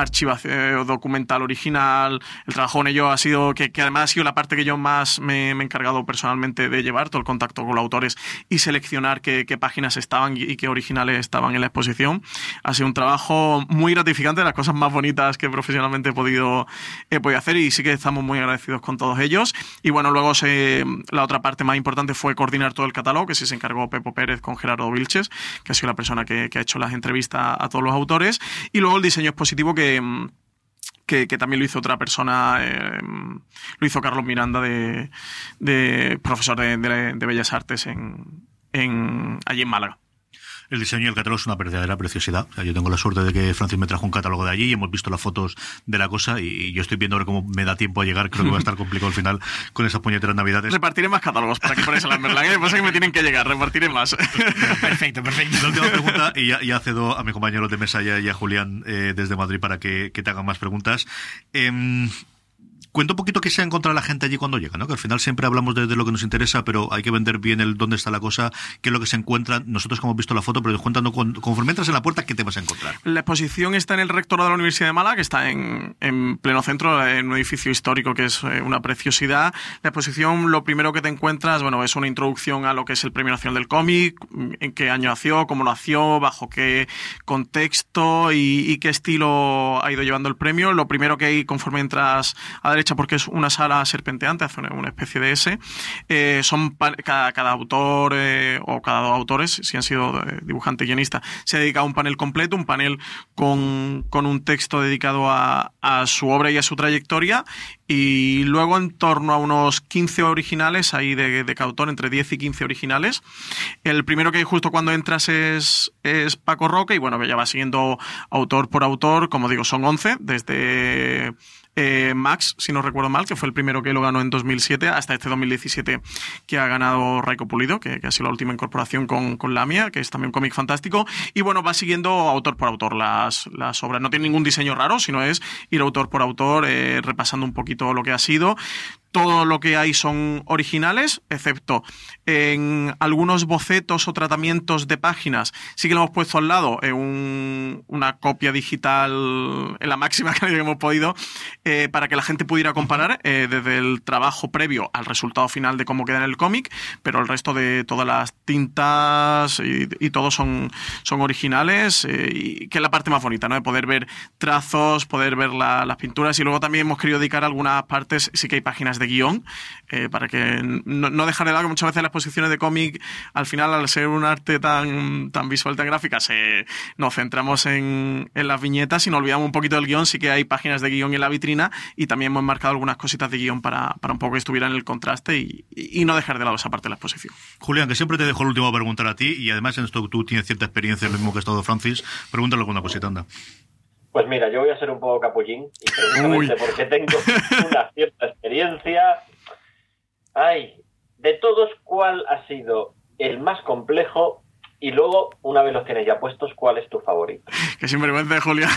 archivación documental original. El trabajo en ello ha sido, que, que, además ha sido la parte que yo más me, me, he encargado personalmente de llevar, todo el contacto con los autores y seleccionar qué, qué páginas estaban y, qué originales estaban en la exposición. Ha sido un trabajo muy gratificante, de las cosas más bonitas que profesionalmente he podido, he podido hacer y sí que estamos muy agradecidos con todos ellos. Y bueno, luego se, la otra parte más importante fue coordinar todo el catálogo, que sí se encargó Pepo Pérez con Gerardo Vilches, que ha sido la persona que, que ha hecho las entrevistas a todos los autores. Y luego el diseño expositivo que que, que, también lo hizo otra persona, eh, lo hizo Carlos Miranda, de, profesor de, Bellas Artes allí en Málaga. El diseño y el catálogo es una verdadera preciosidad. O sea, yo tengo la suerte de que Francis me trajo un catálogo de allí y hemos visto las fotos de la cosa y yo estoy viendo ahora cómo me da tiempo a llegar. Creo que va a estar complicado al final con esas puñeteras navidades. Repartiré más catálogos para que pones la Merlán. ¿eh? Pasa que me tienen que llegar, repartiré más. perfecto, perfecto. La última pregunta, y ya, ya cedo a mi compañero de mesa y a, y a Julián eh, desde Madrid para que, que, te hagan más preguntas. Eh, cuenta un poquito qué se ha encontrado la gente allí cuando llega, ¿no? Que al final siempre hablamos de, de, lo que nos interesa, pero hay que vender bien el dónde está la cosa, qué es lo que se encuentra. Nosotros como hemos visto la foto, pero cuéntanos, conforme entras en la puerta, ¿qué te vas a encontrar? La exposición está en el rectorado de la Universidad de Málaga, que está en, en pleno centro, en un edificio histórico que es eh, una preciosidad. La exposición, lo primero que te encuentras, bueno, es una introducción a lo que es el Premio Nacional del Cómic, en qué año nació, cómo nació, bajo qué contexto y, y qué estilo ha ido llevando el premio. Lo primero que hay conforme entras a derecha, porque es una sala serpenteante, hace una, especie de S. Eh, son cada, cada, autor eh, o cada dos autores, si han sido eh, dibujante y guionista, se ha dedicado a un panel completo, un panel con, con un texto dedicado a, a, su obra y a su trayectoria. Y luego en torno a unos 15 originales ahí de, de cada autor, entre 10 y 15 originales. El primero que hay justo cuando entras es, es Paco Roca y bueno, ya va siguiendo autor por autor, como digo, son 11, desde eh, Max, si no recuerdo mal, que fue el primero que lo ganó en 2007, hasta este 2017 que ha ganado Raiko Pulido, que, que ha sido la última incorporación con, con Lamia, que es también un cómic fantástico. Y bueno, va siguiendo autor por autor las, las obras. No tiene ningún diseño raro, sino es ir autor por autor, eh, repasando un poquito lo que ha sido todo lo que hay son originales, excepto en algunos bocetos o tratamientos de páginas. Sí que lo hemos puesto al lado en un, una copia digital en la máxima calidad que hemos podido eh, para que la gente pudiera comparar eh, desde el trabajo previo al resultado final de cómo queda en el cómic, pero el resto de todas las tintas y, y todos son, son originales eh, y que es la parte más bonita, ¿no? De poder ver trazos, poder ver la, las pinturas y luego también hemos querido dedicar algunas partes, sí que hay páginas de guion, eh, para que no, no, dejar de lado que muchas veces las exposiciones de cómic, al final, al ser un arte tan, tan visual, tan gráfica, se, nos centramos en, en las viñetas y nos olvidamos un poquito del guion. Sí que hay páginas de guion en la vitrina y también hemos marcado algunas cositas de guion para, para un poco que estuvieran en el contraste y, y, no dejar de lado esa parte de la exposición. Julián, que siempre te dejo el último a preguntar a ti y además en esto tú tienes cierta experiencia, lo mismo que ha estado Francis, pregúntale alguna cosita, anda. Pues mira, yo voy a ser un poco capullín, y precisamente Uy. porque tengo una cierta experiencia. Ay, de todos, ¿cuál ha sido el más complejo? Y luego, una vez los tienes ya puestos, ¿cuál es tu favorito? Que sinvergüenza, Julia.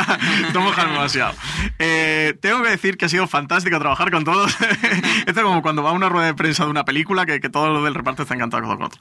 no mojarme demasiado. Eh, tengo que decir que ha sido fantástico trabajar con todos. Esto es como cuando va a una rueda de prensa de una película que, que todos los del reparto están encantados con otro.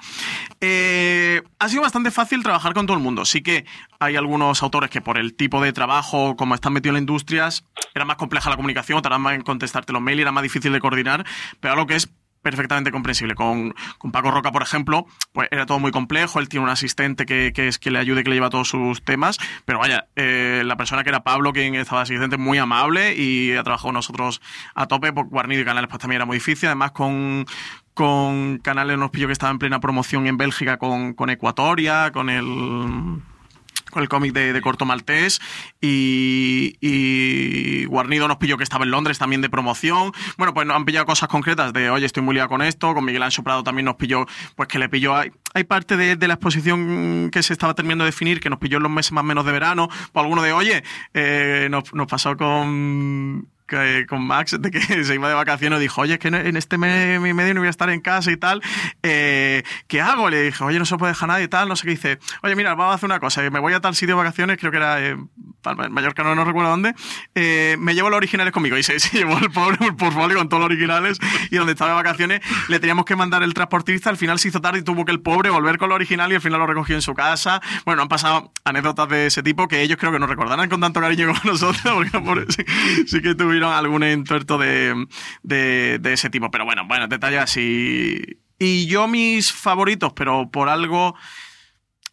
Eh, ha sido bastante fácil trabajar con todo el mundo. Sí que hay algunos autores que por el tipo de trabajo, como están metidos en la industria, era más compleja la comunicación, tardaban más en contestarte los mails, era más difícil de coordinar, pero lo que es perfectamente comprensible. Con, con, Paco Roca, por ejemplo, pues era todo muy complejo. Él tiene un asistente que, que es que le ayude, que le lleva todos sus temas. Pero vaya, eh, la persona que era Pablo, quien estaba asistente, muy amable y ha trabajado nosotros a tope. Por Guarnido y Canales, pues también era muy difícil. Además, con, con Canales nos pilló que estaba en plena promoción en Bélgica con, con Ecuatoria, con el con el cómic de, de, Corto Maltés y, y, Guarnido nos pilló que estaba en Londres también de promoción. Bueno, pues nos han pillado cosas concretas de, oye, estoy muy liado con esto. Con Miguel Ancho Prado también nos pilló, pues que le pilló... Hay, hay parte de, de, la exposición que se estaba terminando de definir, que nos pilló en los meses más o menos de verano. Pues alguno de, oye, eh, nos, nos pasó con que- con Max de que se iba de vacaciones, dijo, oye, es que en este mes y medio no voy a estar en casa y tal, eh, ¿qué hago? Le dije, oye, no se puede dejar nadie y tal, no sé qué dice, oye, mira, vamos a hacer una cosa, me voy a tal sitio de vacaciones, creo que era eh, en Mallorca, no, no recuerdo dónde, eh, me llevo los originales conmigo y se, se llevó el pobre un portfolio con todos los originales y donde estaba de vacaciones le teníamos que mandar el transportista, al final se hizo tarde y tuvo que el pobre volver con lo original y al final lo recogió en su casa. Bueno, han pasado anécdotas de ese tipo que ellos creo que no recordarán con tanto cariño como nosotros, porque por- sí, sí que tuvieron algún entuerto de, de, de ese tipo. Pero bueno, bueno, detalles así. Y yo mis favoritos, pero por algo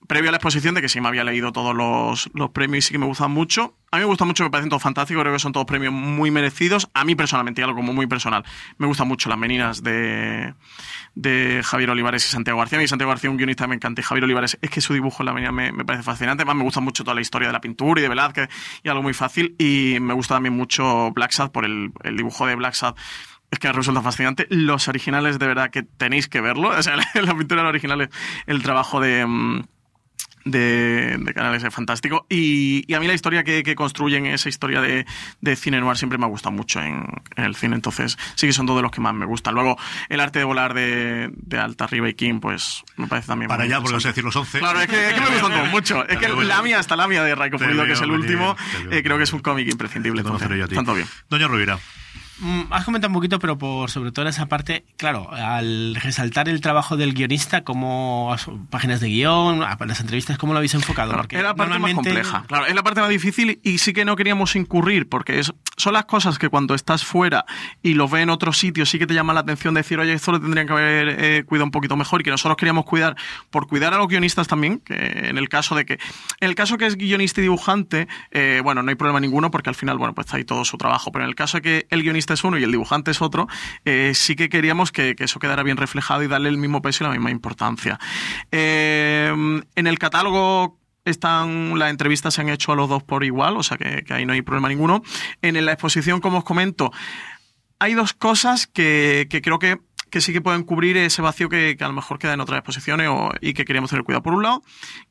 previo a la exposición de que sí me había leído todos los, los premios y sí que me gustan mucho. A mí me gusta mucho, me parecen todos fantásticos, creo que son todos premios muy merecidos. A mí personalmente, algo como muy personal, me gustan mucho las meninas de, de Javier Olivares y Santiago García. Y Santiago García, un guionista, me encanta. Y Javier Olivares, es que su dibujo en la menina me, parece fascinante. Además, me gusta mucho toda la historia de la pintura y de Velázquez y algo muy fácil. Y me gusta también mucho Black Sad por el, el dibujo de Black Sad es que resulta fascinante. Los originales, de verdad, que tenéis que verlo. O sea, la pintura de los originales, el trabajo de. De, de Canales es fantástico. Y, y a mí la historia que, que construyen, esa historia de, de cine noir, siempre me ha gustado mucho en, en el cine. Entonces, sí que son dos de los que más me gustan. Luego, el arte de volar de, de Alta Riva y King, pues me parece también. Para allá, a interesante. decir los 11. Claro, es que, es que me gustan todos mucho. Es que la mía, hasta la mía de Raiko Pulido, que es el último, veo eh, creo que es un cómic imprescindible. Conoceré yo a ti. Tanto bien. Doña Rovira. Mm, Has comentado un poquito, pero por sobre todo en esa parte, claro, al resaltar el trabajo del guionista, como as- páginas de guion, las entrevistas, ¿cómo lo habéis enfocado? Claro, Porque es la parte más normalmente- compleja. Claro, es la parte más difícil y sí que no queríamos incurrir, porque es, son las cosas que cuando estás fuera y lo ves en otros sitios, sí que te llama la atención decir, oye, esto lo tendrían que haber eh, cuidado un poquito mejor y que nosotros queríamos cuidar por cuidar a los guionistas también, que en el caso de que, en el caso que es guionista y dibujante, eh, bueno, no hay problema ninguno porque al final, bueno, pues está ahí todo su trabajo, pero en el caso de que el guionista es uno y el dibujante es otro, eh, sí que queríamos que, eso quedara bien reflejado y darle el mismo peso y la misma importancia. Eh, en el catálogo están las entrevistas se han hecho a los dos por igual, o sea que, ahí no hay problema ninguno. En la exposición, como os comento, hay dos cosas que, que creo que, que sí que pueden cubrir ese vacío que, a lo mejor queda en otras exposiciones y que queríamos tener cuidado. Por un lado,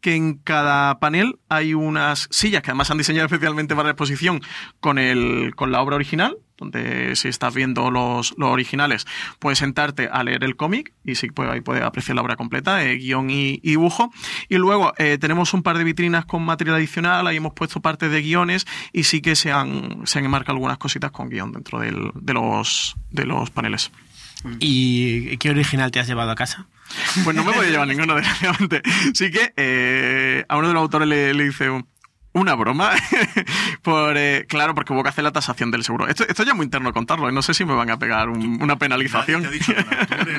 que en cada panel hay unas sillas que además han diseñado especialmente para la exposición con, el, con la obra original, donde si estás viendo los, los originales, puedes sentarte a leer el cómic y sí puedes, ahí puedes apreciar la obra completa, eh, guion y, y dibujo. Y luego eh, tenemos un par de vitrinas con material adicional, ahí hemos puesto partes de guiones y sí que se han, se han enmarcado algunas cositas con guion dentro del- de, los, de los paneles. ¿Y qué original te has llevado a casa? Pues no me voy a llevar ninguno, desgraciadamente. Sí que eh, a uno de los autores le, le hice un- una broma. por, eh, claro, porque hubo que hacer la tasación del seguro. Esto, esto ya es muy interno contarlo. ¿eh? No sé si me van a pegar un- una penalización.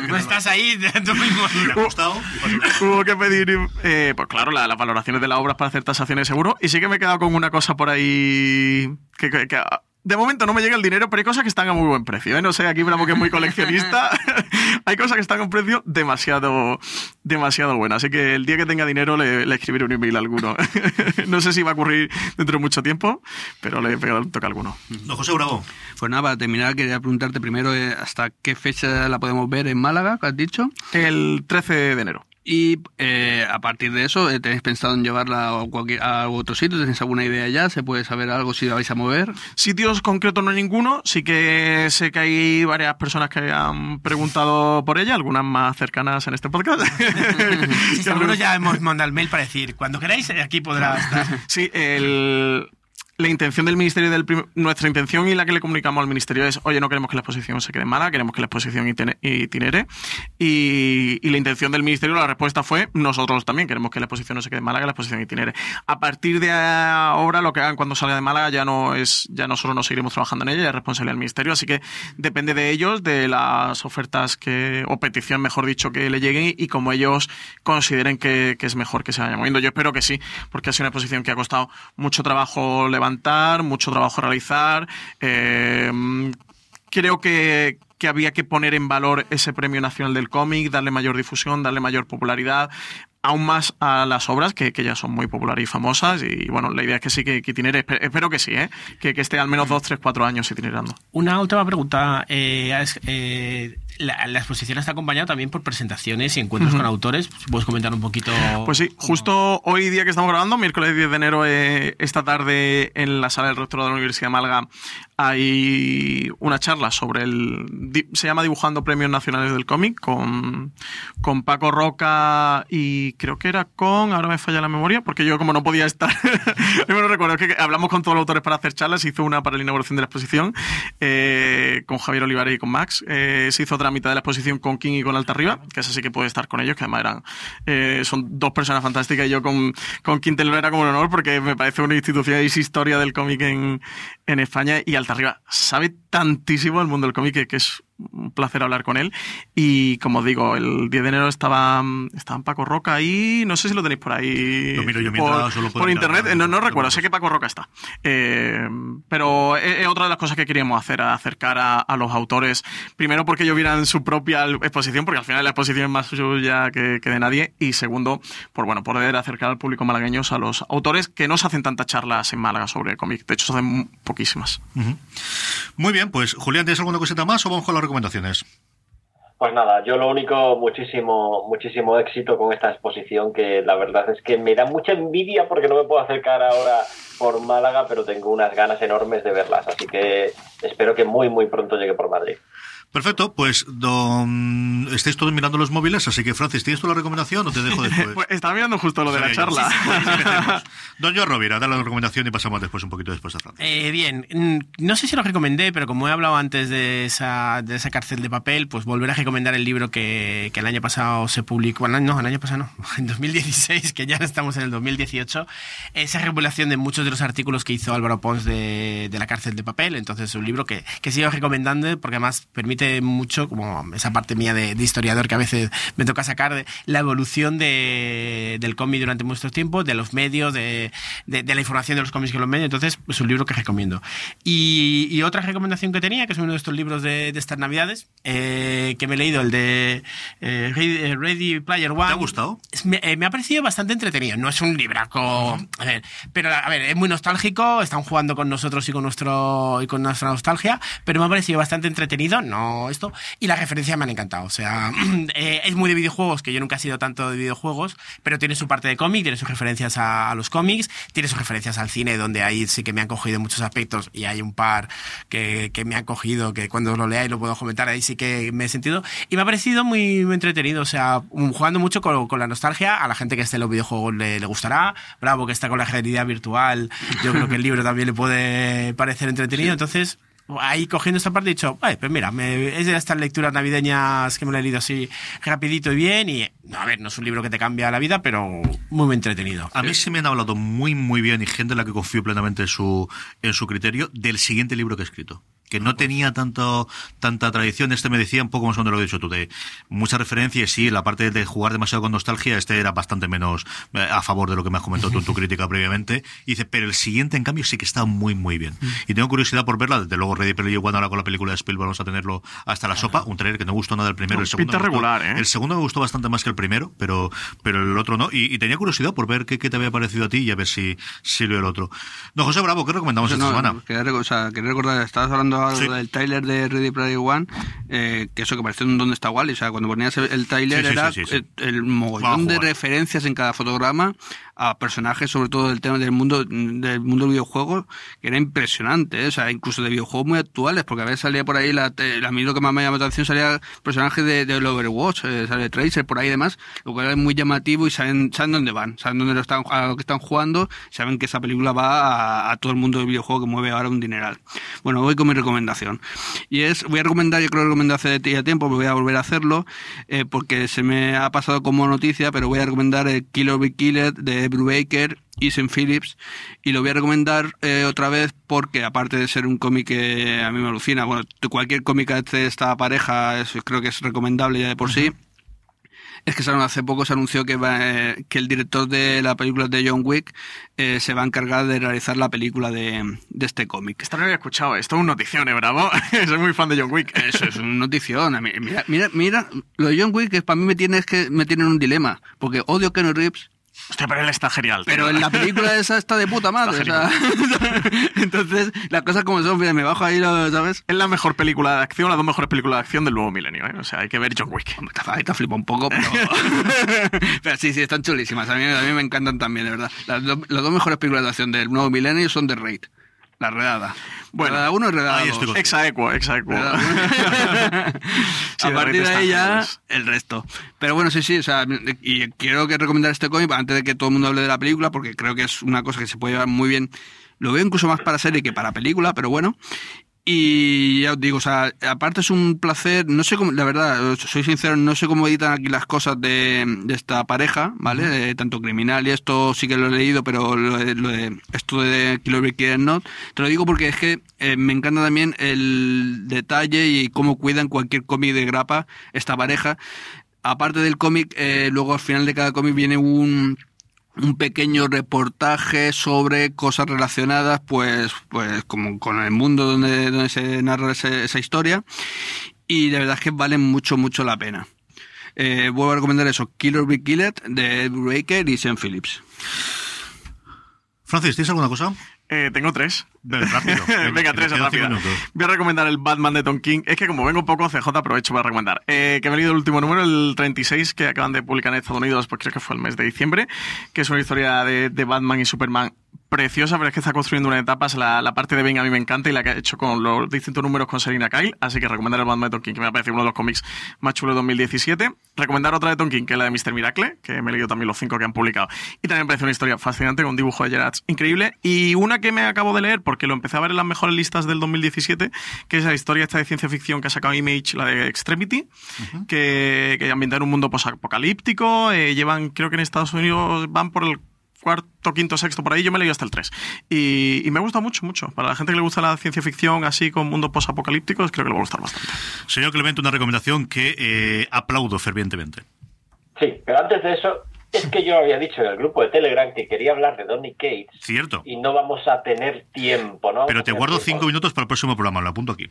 No estás ahí, tú mismo. Hubo que pedir, eh, pues claro, la- las valoraciones de las obras para hacer tasaciones de seguro. Y sí que me he quedado con una cosa por ahí que, que- que, de momento no me llega el dinero, pero hay cosas que están a muy buen precio. ¿eh? No sé, aquí Bravo que es muy coleccionista. hay cosas que están a un precio demasiado, demasiado bueno. Así que el día que tenga dinero le, le escribiré un email a alguno. no sé si va a ocurrir dentro de mucho tiempo, pero le pegaré un toque a alguno. No, José Bravo. Pues nada, para terminar, quería preguntarte primero eh, hasta qué fecha la podemos ver en Málaga, que has dicho. El 13 de enero. Y eh, a partir de eso, eh, ¿tenéis pensado en llevarla a, cualquier, a otro sitio? ¿Tenéis alguna idea ya? ¿Se puede saber algo si la vais a mover? Sitios concretos no hay ninguno, sí que sé que hay varias personas que han preguntado por ella, algunas más cercanas en este podcast. Sí, algunos ya hemos mandado el mail para decir, cuando queráis, aquí podrá estar. Sí, el- la intención del ministerio, del nuestra intención y la que le comunicamos al ministerio es, oye, no queremos que la exposición se quede mala, queremos que la exposición itine- itinere. Y, y la intención del ministerio, la respuesta fue, nosotros también queremos que la exposición no se quede mala, que la exposición itinere. A partir de ahora, lo que hagan cuando salga de Málaga ya no es, ya nosotros no seguiremos trabajando en ella, ya es responsabilidad del ministerio, así que depende de ellos, de las ofertas que, o petición, mejor dicho, que le lleguen y como ellos consideren que, que es mejor que se vaya moviendo. Yo espero que sí, porque ha sido una exposición que ha costado mucho trabajo levantar, mucho trabajo realizar. eh, creo que, que había que poner en valor ese Premio Nacional del Cómic, darle mayor difusión, darle mayor popularidad. aún más a las obras que, ya son muy populares y famosas. Y bueno, la idea es que sí que, que itinere, espero que sí, ¿eh? que, que esté al menos dos, tres, cuatro años itinerando. Una última pregunta. Eh, la, la, exposición está acompañada también por presentaciones y encuentros uh -huh. con autores. ¿Puedes comentar un poquito? Pues sí, cómo... justo hoy día que estamos grabando, miércoles 10 de enero, eh, esta tarde en la sala del rectorado de la Universidad de Málaga, hay una charla sobre el. Se llama Dibujando Premios Nacionales del Cómic con, con Paco Roca y creo que era con. Ahora me falla la memoria, porque yo, como no podía estar. no lo recuerdo, es que hablamos con todos los autores para hacer charlas. Hizo una para la inauguración de la exposición eh, con Javier Olivares y con Max. Eh, se hizo otra mitad de la exposición con King y con Alta Arriba, que es así que puede estar con ellos, que además eran. Eh, son dos personas fantásticas y yo con, con Quintelo era como un honor porque me parece una institución y es historia del cómic en, en España y Alta Arriba sabe tantísimo el mundo del cómic que, es un placer hablar con él. Y como digo, el 10 de enero estaba, estaba Paco Roca ahí, no sé si lo tenéis por ahí. Lo miro yo por, solo por internet, no, no recuerdo, sé que Paco Roca está. Eh, pero es, otra de las cosas que queríamos hacer, acercar a, a, los autores, primero porque ellos vieran su propia exposición, porque al final la exposición es más suya que, que de nadie, y segundo, por bueno, poder acercar al público malagueño a los autores que no se hacen tantas charlas en Málaga sobre cómic, de hecho se hacen poquísimas. Uh -huh. Muy bien, pues Julián, ¿tienes alguna cosita más o vamos con las recomendaciones? Pues nada, yo lo único, muchísimo, muchísimo éxito con esta exposición, que la verdad es que me da mucha envidia porque no me puedo acercar ahora por Málaga, pero tengo unas ganas enormes de verlas, así que espero que muy, muy pronto llegue por Madrid. Perfecto, pues don... estáis todos mirando los móviles, así que Francis, ¿tienes tú la recomendación o te dejo después? pues estaba mirando justo lo de la charla. Sí, don Joe Rovira, dale la recomendación y pasamos después un poquito después a Francis. Eh, bien, no sé si lo recomendé, pero como he hablado antes de esa, de esa cárcel de papel, pues volveré a recomendar el libro que, que el año pasado se publicó, bueno, no, el año pasado no, en 2016, que ya estamos en el 2018, esa revelación de muchos de los artículos que hizo Álvaro Pons de, de la cárcel de papel, entonces es un libro que, que sigo recomendando porque además permite mucho, como esa parte mía de, de, historiador que a veces me toca sacar, de la evolución de, del cómic durante mucho tiempo, de los medios, de, de, la información de los cómics que los medios. Entonces, es un libro que recomiendo. Y, y, otra recomendación que tenía, que es uno de estos libros de, estas navidades, eh, que me he leído, el de eh, Ready Player One. ¿Te ha gustado? Me, eh, me, ha parecido bastante entretenido. No es un libraco, a ver, pero a ver, es muy nostálgico, están jugando con nosotros y con, nuestro, y con nuestra nostalgia, pero me ha parecido bastante entretenido. No esto. Y las referencias me han encantado. O sea, eh, es muy de videojuegos, que yo nunca he sido tanto de videojuegos, pero tiene su parte de cómic, tiene sus referencias a, a, los cómics, tiene sus referencias al cine, donde ahí sí que me han cogido muchos aspectos y hay un par que, que me han cogido, que cuando lo lea y lo puedo comentar, ahí sí que me he sentido. Y me ha parecido muy, muy entretenido. O sea, jugando mucho con, con, la nostalgia, a la gente que esté en los videojuegos le, le gustará. Bravo, que está con la realidad virtual. Yo creo que el libro también le puede parecer entretenido. Sí. Entonces, ahí cogiendo esta parte he dicho, pues mira, me, es de estas lecturas navideñas que me lo he leído así rapidito y bien y, a ver, no es un libro que te cambia la vida, pero muy, muy entretenido. A mí sí me han hablado muy, muy bien y gente en la que confío plenamente en su, en su criterio del siguiente libro que he escrito que no tenía tanto tanta tradición. Este me decía un poco más menos lo he dicho tú, de mucha referencia y sí, la parte de jugar demasiado con nostalgia, este era bastante menos eh, a favor de lo que me has comentado tú en tu crítica previamente. Y dice, pero el siguiente, en cambio, sí que está muy, muy bien. Y tengo curiosidad por verla, desde luego Ready Player One ahora con la película de Spielberg vamos a tenerlo hasta la sopa, un trailer que no gustó nada el primero, no, el segundo. Pinta regular, gustó, ¿eh? El segundo me gustó bastante más que el primero, pero, pero el otro no. Y, y tenía curiosidad por ver qué, qué, te había parecido a ti y a ver si, si leo el otro. No, José Bravo, ¿qué recomendamos no, esta semana? Quería, o sea, quería recordar, estabas hablando sí. del trailer de Ready Player One, eh, que eso que parece un donde está Wally, o sea, cuando ponías el, el sí, sí, era el, el, mogollón de referencias en cada fotograma a personajes, sobre todo del tema del mundo del mundo del videojuego, que era impresionante, ¿eh? o sea, incluso de videojuegos muy actuales, porque a veces salía por ahí, la, la, a mí lo que más me llamó la atención salía personajes de, de Overwatch, eh, sale Tracer por ahí y demás, lo cual es muy llamativo y saben, saben dónde van, saben dónde lo están, a lo que están jugando, saben que esa película va a, a todo el mundo del videojuego que mueve ahora un dineral. Bueno, voy con mi recomendación. Y es, voy a recomendar, yo creo que recomendé hace ya tiempo, pero voy a volver a hacerlo, eh, porque se me ha pasado como noticia, pero voy a recomendar el Killer Be Killer de Brubaker y St. Phillips y lo voy a recomendar eh, otra vez porque aparte de ser un cómic que a mí me alucina, bueno, cualquier cómic de esta pareja es, creo que es recomendable ya de por uh -huh. Es que hace poco se anunció que, va, eh, que el director de la película de John Wick eh, se va a encargar de realizar la película de, de este cómic. Esto no lo había escuchado, esto es un notición, ¿eh, bravo? Soy muy fan de John Wick. Eso es una notición. Mira, mira, mira, lo de John Wick que para mí me tiene, es que me tienen un dilema, porque odio a Keanu Reeves, Hostia, pero él está genial. tío. pero en la película esa está de puta madre. o sea, entonces, las cosas como son, me bajo ahí, ¿sabes? Es la mejor película de acción, las dos mejores películas de acción del nuevo milenio, ¿eh? O sea, hay que ver John Wick. Ahí te flipa un poco, pero... pero sí, sí, están chulísimas. A mí, a mí me encantan también, de verdad. Las, do- las dos mejores películas de acción del nuevo milenio son The Raid. La redada. Bueno, redada 1 y redada ahí 2. estoy contigo. Exaequo, exaequo. Sí, a partir de ahí ya el resto. Pero bueno, sí, sí, o sea, y quiero que recomendar este cómic antes de que todo el mundo hable de la película, porque creo que es una cosa que se puede llevar muy bien. Lo veo incluso más para serie que para película, pero bueno. Y ya os digo, o sea, aparte es un placer, no sé cómo, la verdad, soy sincero, no sé cómo editan aquí las cosas de, de esta pareja, ¿vale? Eh, tanto criminal y esto sí que lo he leído, pero lo de, lo de- esto de Be Killer Not, te lo digo porque es que eh, me encanta también el detalle y cómo cuidan cualquier cómic de grapa esta pareja. Aparte del cómic, eh, luego al final de cada cómic viene un un pequeño reportaje sobre cosas relacionadas pues pues como con el mundo donde, donde se narra ese- esa historia y la verdad es que valen mucho mucho la pena eh, vuelvo a recomendar eso Killer Be Killer de Ed Breaker y Sean Phillips Francis, ¿tienes alguna cosa? Eh, tengo tres. Rápido. Venga, tres rápido. Voy a recomendar el Batman de Tom King. Es que como vengo poco, CJ aprovecho para recomendar. Eh, que he leído el último número, el 36, que acaban de publicar en Estados Unidos, pues creo que fue el mes de diciembre, que es una historia de, de Batman y Superman preciosa, pero es que está construyendo una etapa. La, la parte de Ben a mí me encanta y la que ha hecho con los distintos números con Selina Kyle. Así que recomendar el Batman de Tom King, que me parece uno de los cómics más chulos de 2017. Recomendar otra de Tom King, que es la de Mr. Miracle, que me he leído también los cinco que han publicado. Y también me parece una historia fascinante con un dibujo de Gerard increíble. Y una que me acabo de leer, porque lo empecé a ver en las mejores listas del 2017, que es la historia esta de ciencia ficción que ha sacado Image, la de Extremity, que, que ambienta en un mundo posapocalíptico. Eh, llevan, creo que en Estados Unidos van por el cuarto, quinto, sexto, por ahí yo me leído hasta el 3. Y, y me gusta mucho, mucho. Para la gente que le gusta la ciencia ficción así con mundo posapocalípticos, creo que le va a gustar bastante. Señor Clemente, una recomendación que eh, aplaudo fervientemente. Sí, pero antes de eso, es que yo había dicho en el grupo de Telegram que quería hablar de Donny Cates Cierto. y no vamos a tener tiempo, ¿no? Pero te guardo tiempo. cinco minutos para el próximo programa, lo apunto aquí.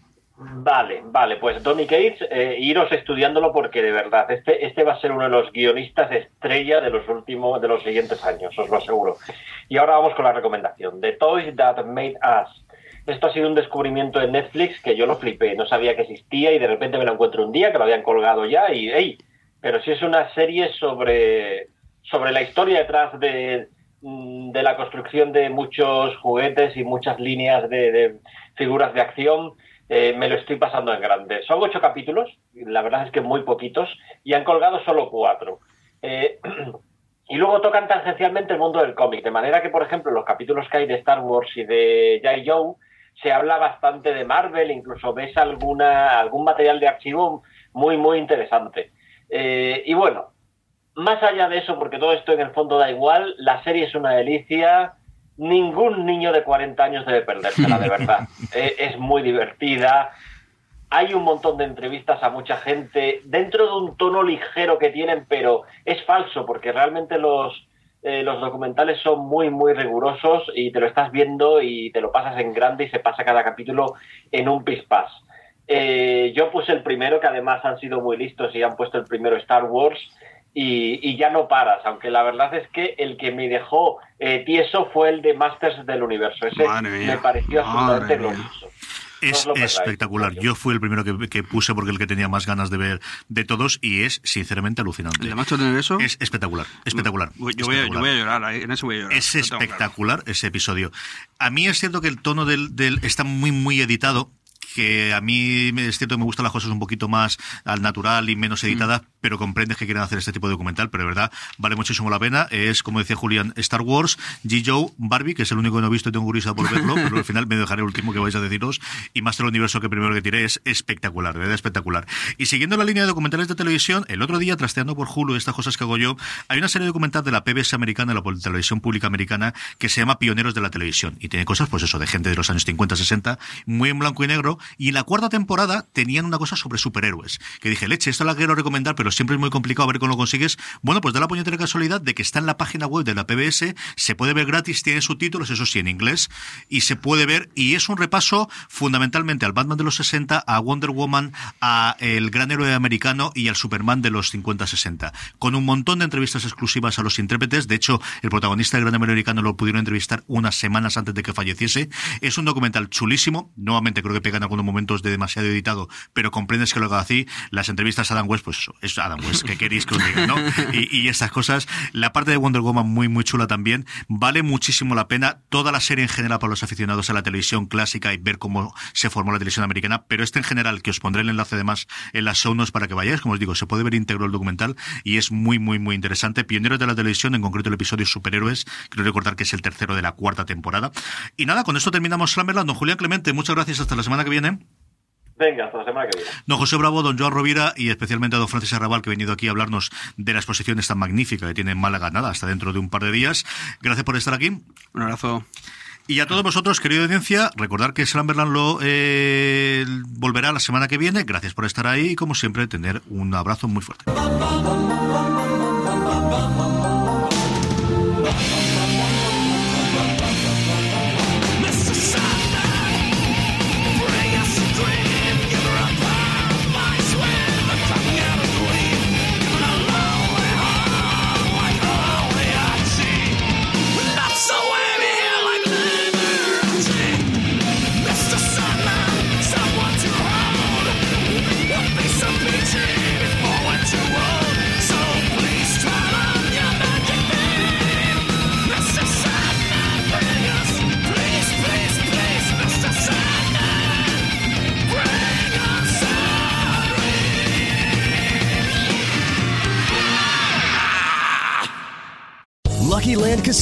Vale, vale, pues Donny Cates, eh, iros estudiándolo porque de verdad, este, este va a ser uno de los guionistas estrella de los últimos, de los siguientes años, os lo aseguro. Y ahora vamos con la recomendación, The Toys That Made Us. Esto ha sido un descubrimiento en Netflix que yo lo flipé, no sabía que existía y de repente me lo encuentro un día que lo habían colgado ya y ¡ey! Pero si es una serie sobre, sobre la historia detrás de, mm, de la construcción de muchos juguetes y muchas líneas de, de figuras de acción, eh, me lo estoy pasando en grande. Son ocho capítulos, la verdad es que muy poquitos, y han colgado solo cuatro. Eh, y luego tocan tangencialmente el mundo del cómic, de manera que, por ejemplo, los capítulos que hay de Star Wars y de J. Joe, se habla bastante de Marvel, incluso ves alguna, algún material de archivo muy, muy interesante. Eh, y bueno, más allá de eso, porque todo esto en el fondo da igual, la serie es una delicia. Ningún niño de 40 años debe perdérsela, de verdad. Eh, es muy divertida. Hay un montón de entrevistas a mucha gente dentro de un tono ligero que tienen, pero es falso porque realmente los, eh, los documentales son muy, muy rigurosos y te lo estás viendo y te lo pasas en grande y se pasa cada capítulo en un pispás. Eh, yo puse el primero, que además han sido muy listos y han puesto el primero Star Wars. Y, y ya no paras, aunque la verdad es que el que me dejó eh, tieso fue el de Masters del Universo. Ese Madre mía, me pareció absolutamente glorioso. Es No espectacular. Yo fui el primero que, que puse porque el que tenía más ganas de ver de todos y es sinceramente alucinante. ¿El de Masters del Universo? Es espectacular, espectayor. Voy- yo, voy a, yo voy a llorar, en eso voy a llorar. Es claro. espectacular ese episodio. A mí es cierto que el tono del, del- está muy, muy editado. Que a mí me- es cierto que me gustan las cosas un poquito más al natural y menos editadas, pero comprendes que quieren hacer este tipo de documental, pero de verdad vale muchísimo la pena. Es, como decía Julián, Star Wars, G. Joe, Barbie, que es el único que no he visto y tengo curiosidad por verlo, pero al final me dejaré el último que vais a deciros. Y Master Universo, que primero que tiré, es espectacular, de verdad espectacular. Y siguiendo la línea de documentales de televisión, el otro día, trasteando por Hulu, estas cosas que hago yo, hay una serie documental de la PBS americana, la televisión pública americana, que se llama Pioneros de la Televisión. Y tiene cosas, pues eso, de gente de los años 50, 60, muy en blanco y negro. Y en la cuarta temporada tenían una cosa sobre superhéroes. Que dije, leche, esto la quiero recomendar, pero siempre es muy complicado ver cómo lo consigues. Bueno, pues da la puñetera casualidad de que está en la página web de la PBS, se puede ver gratis, tiene subtítulos, eso sí, en inglés, y se puede ver, y es un repaso fundamentalmente al Batman de los 60, a Wonder Woman, a el gran héroe americano y al Superman de los 50-60, con un montón de entrevistas exclusivas a los intérpretes. De hecho, el protagonista del gran héroe americano lo pudieron entrevistar unas semanas antes de que falleciese. Es un documental chulísimo. Nuevamente creo que pegan algunos momentos de demasiado editado, pero comprendes que lo haga así. Las entrevistas a Adam West, pues eso, es Adam West, que queréis que os diga, ¿no? Y, y estas cosas. La parte de Wonder Woman muy, muy chula también. Vale muchísimo la pena. Toda la serie en general para los aficionados a la televisión clásica y ver cómo se formó la televisión americana, pero este en general, que os pondré el enlace además en las show para que vayáis, como os digo, se puede ver íntegro el documental y es muy, muy, muy interesante. Pioneros de la televisión, en concreto el episodio Superhéroes, quiero recordar que es el tercero de la cuarta temporada. Y nada, con esto terminamos Slammerland. Julián Clemente, muchas gracias. Hasta la semana que viene. Venga, hasta la semana que viene. Don José Bravo, don Joan Rovira y especialmente a don Francis Arrabal, que ha venido aquí a hablarnos de la exposición esta magnífica que tiene en Málaga, nada, hasta dentro de un par de días. Gracias por estar aquí. Un abrazo. Y a todos vosotros, querida audiencia, recordar que Slamberland lo eh, volverá la semana que viene. Gracias por estar ahí y, como siempre, tener un abrazo muy fuerte.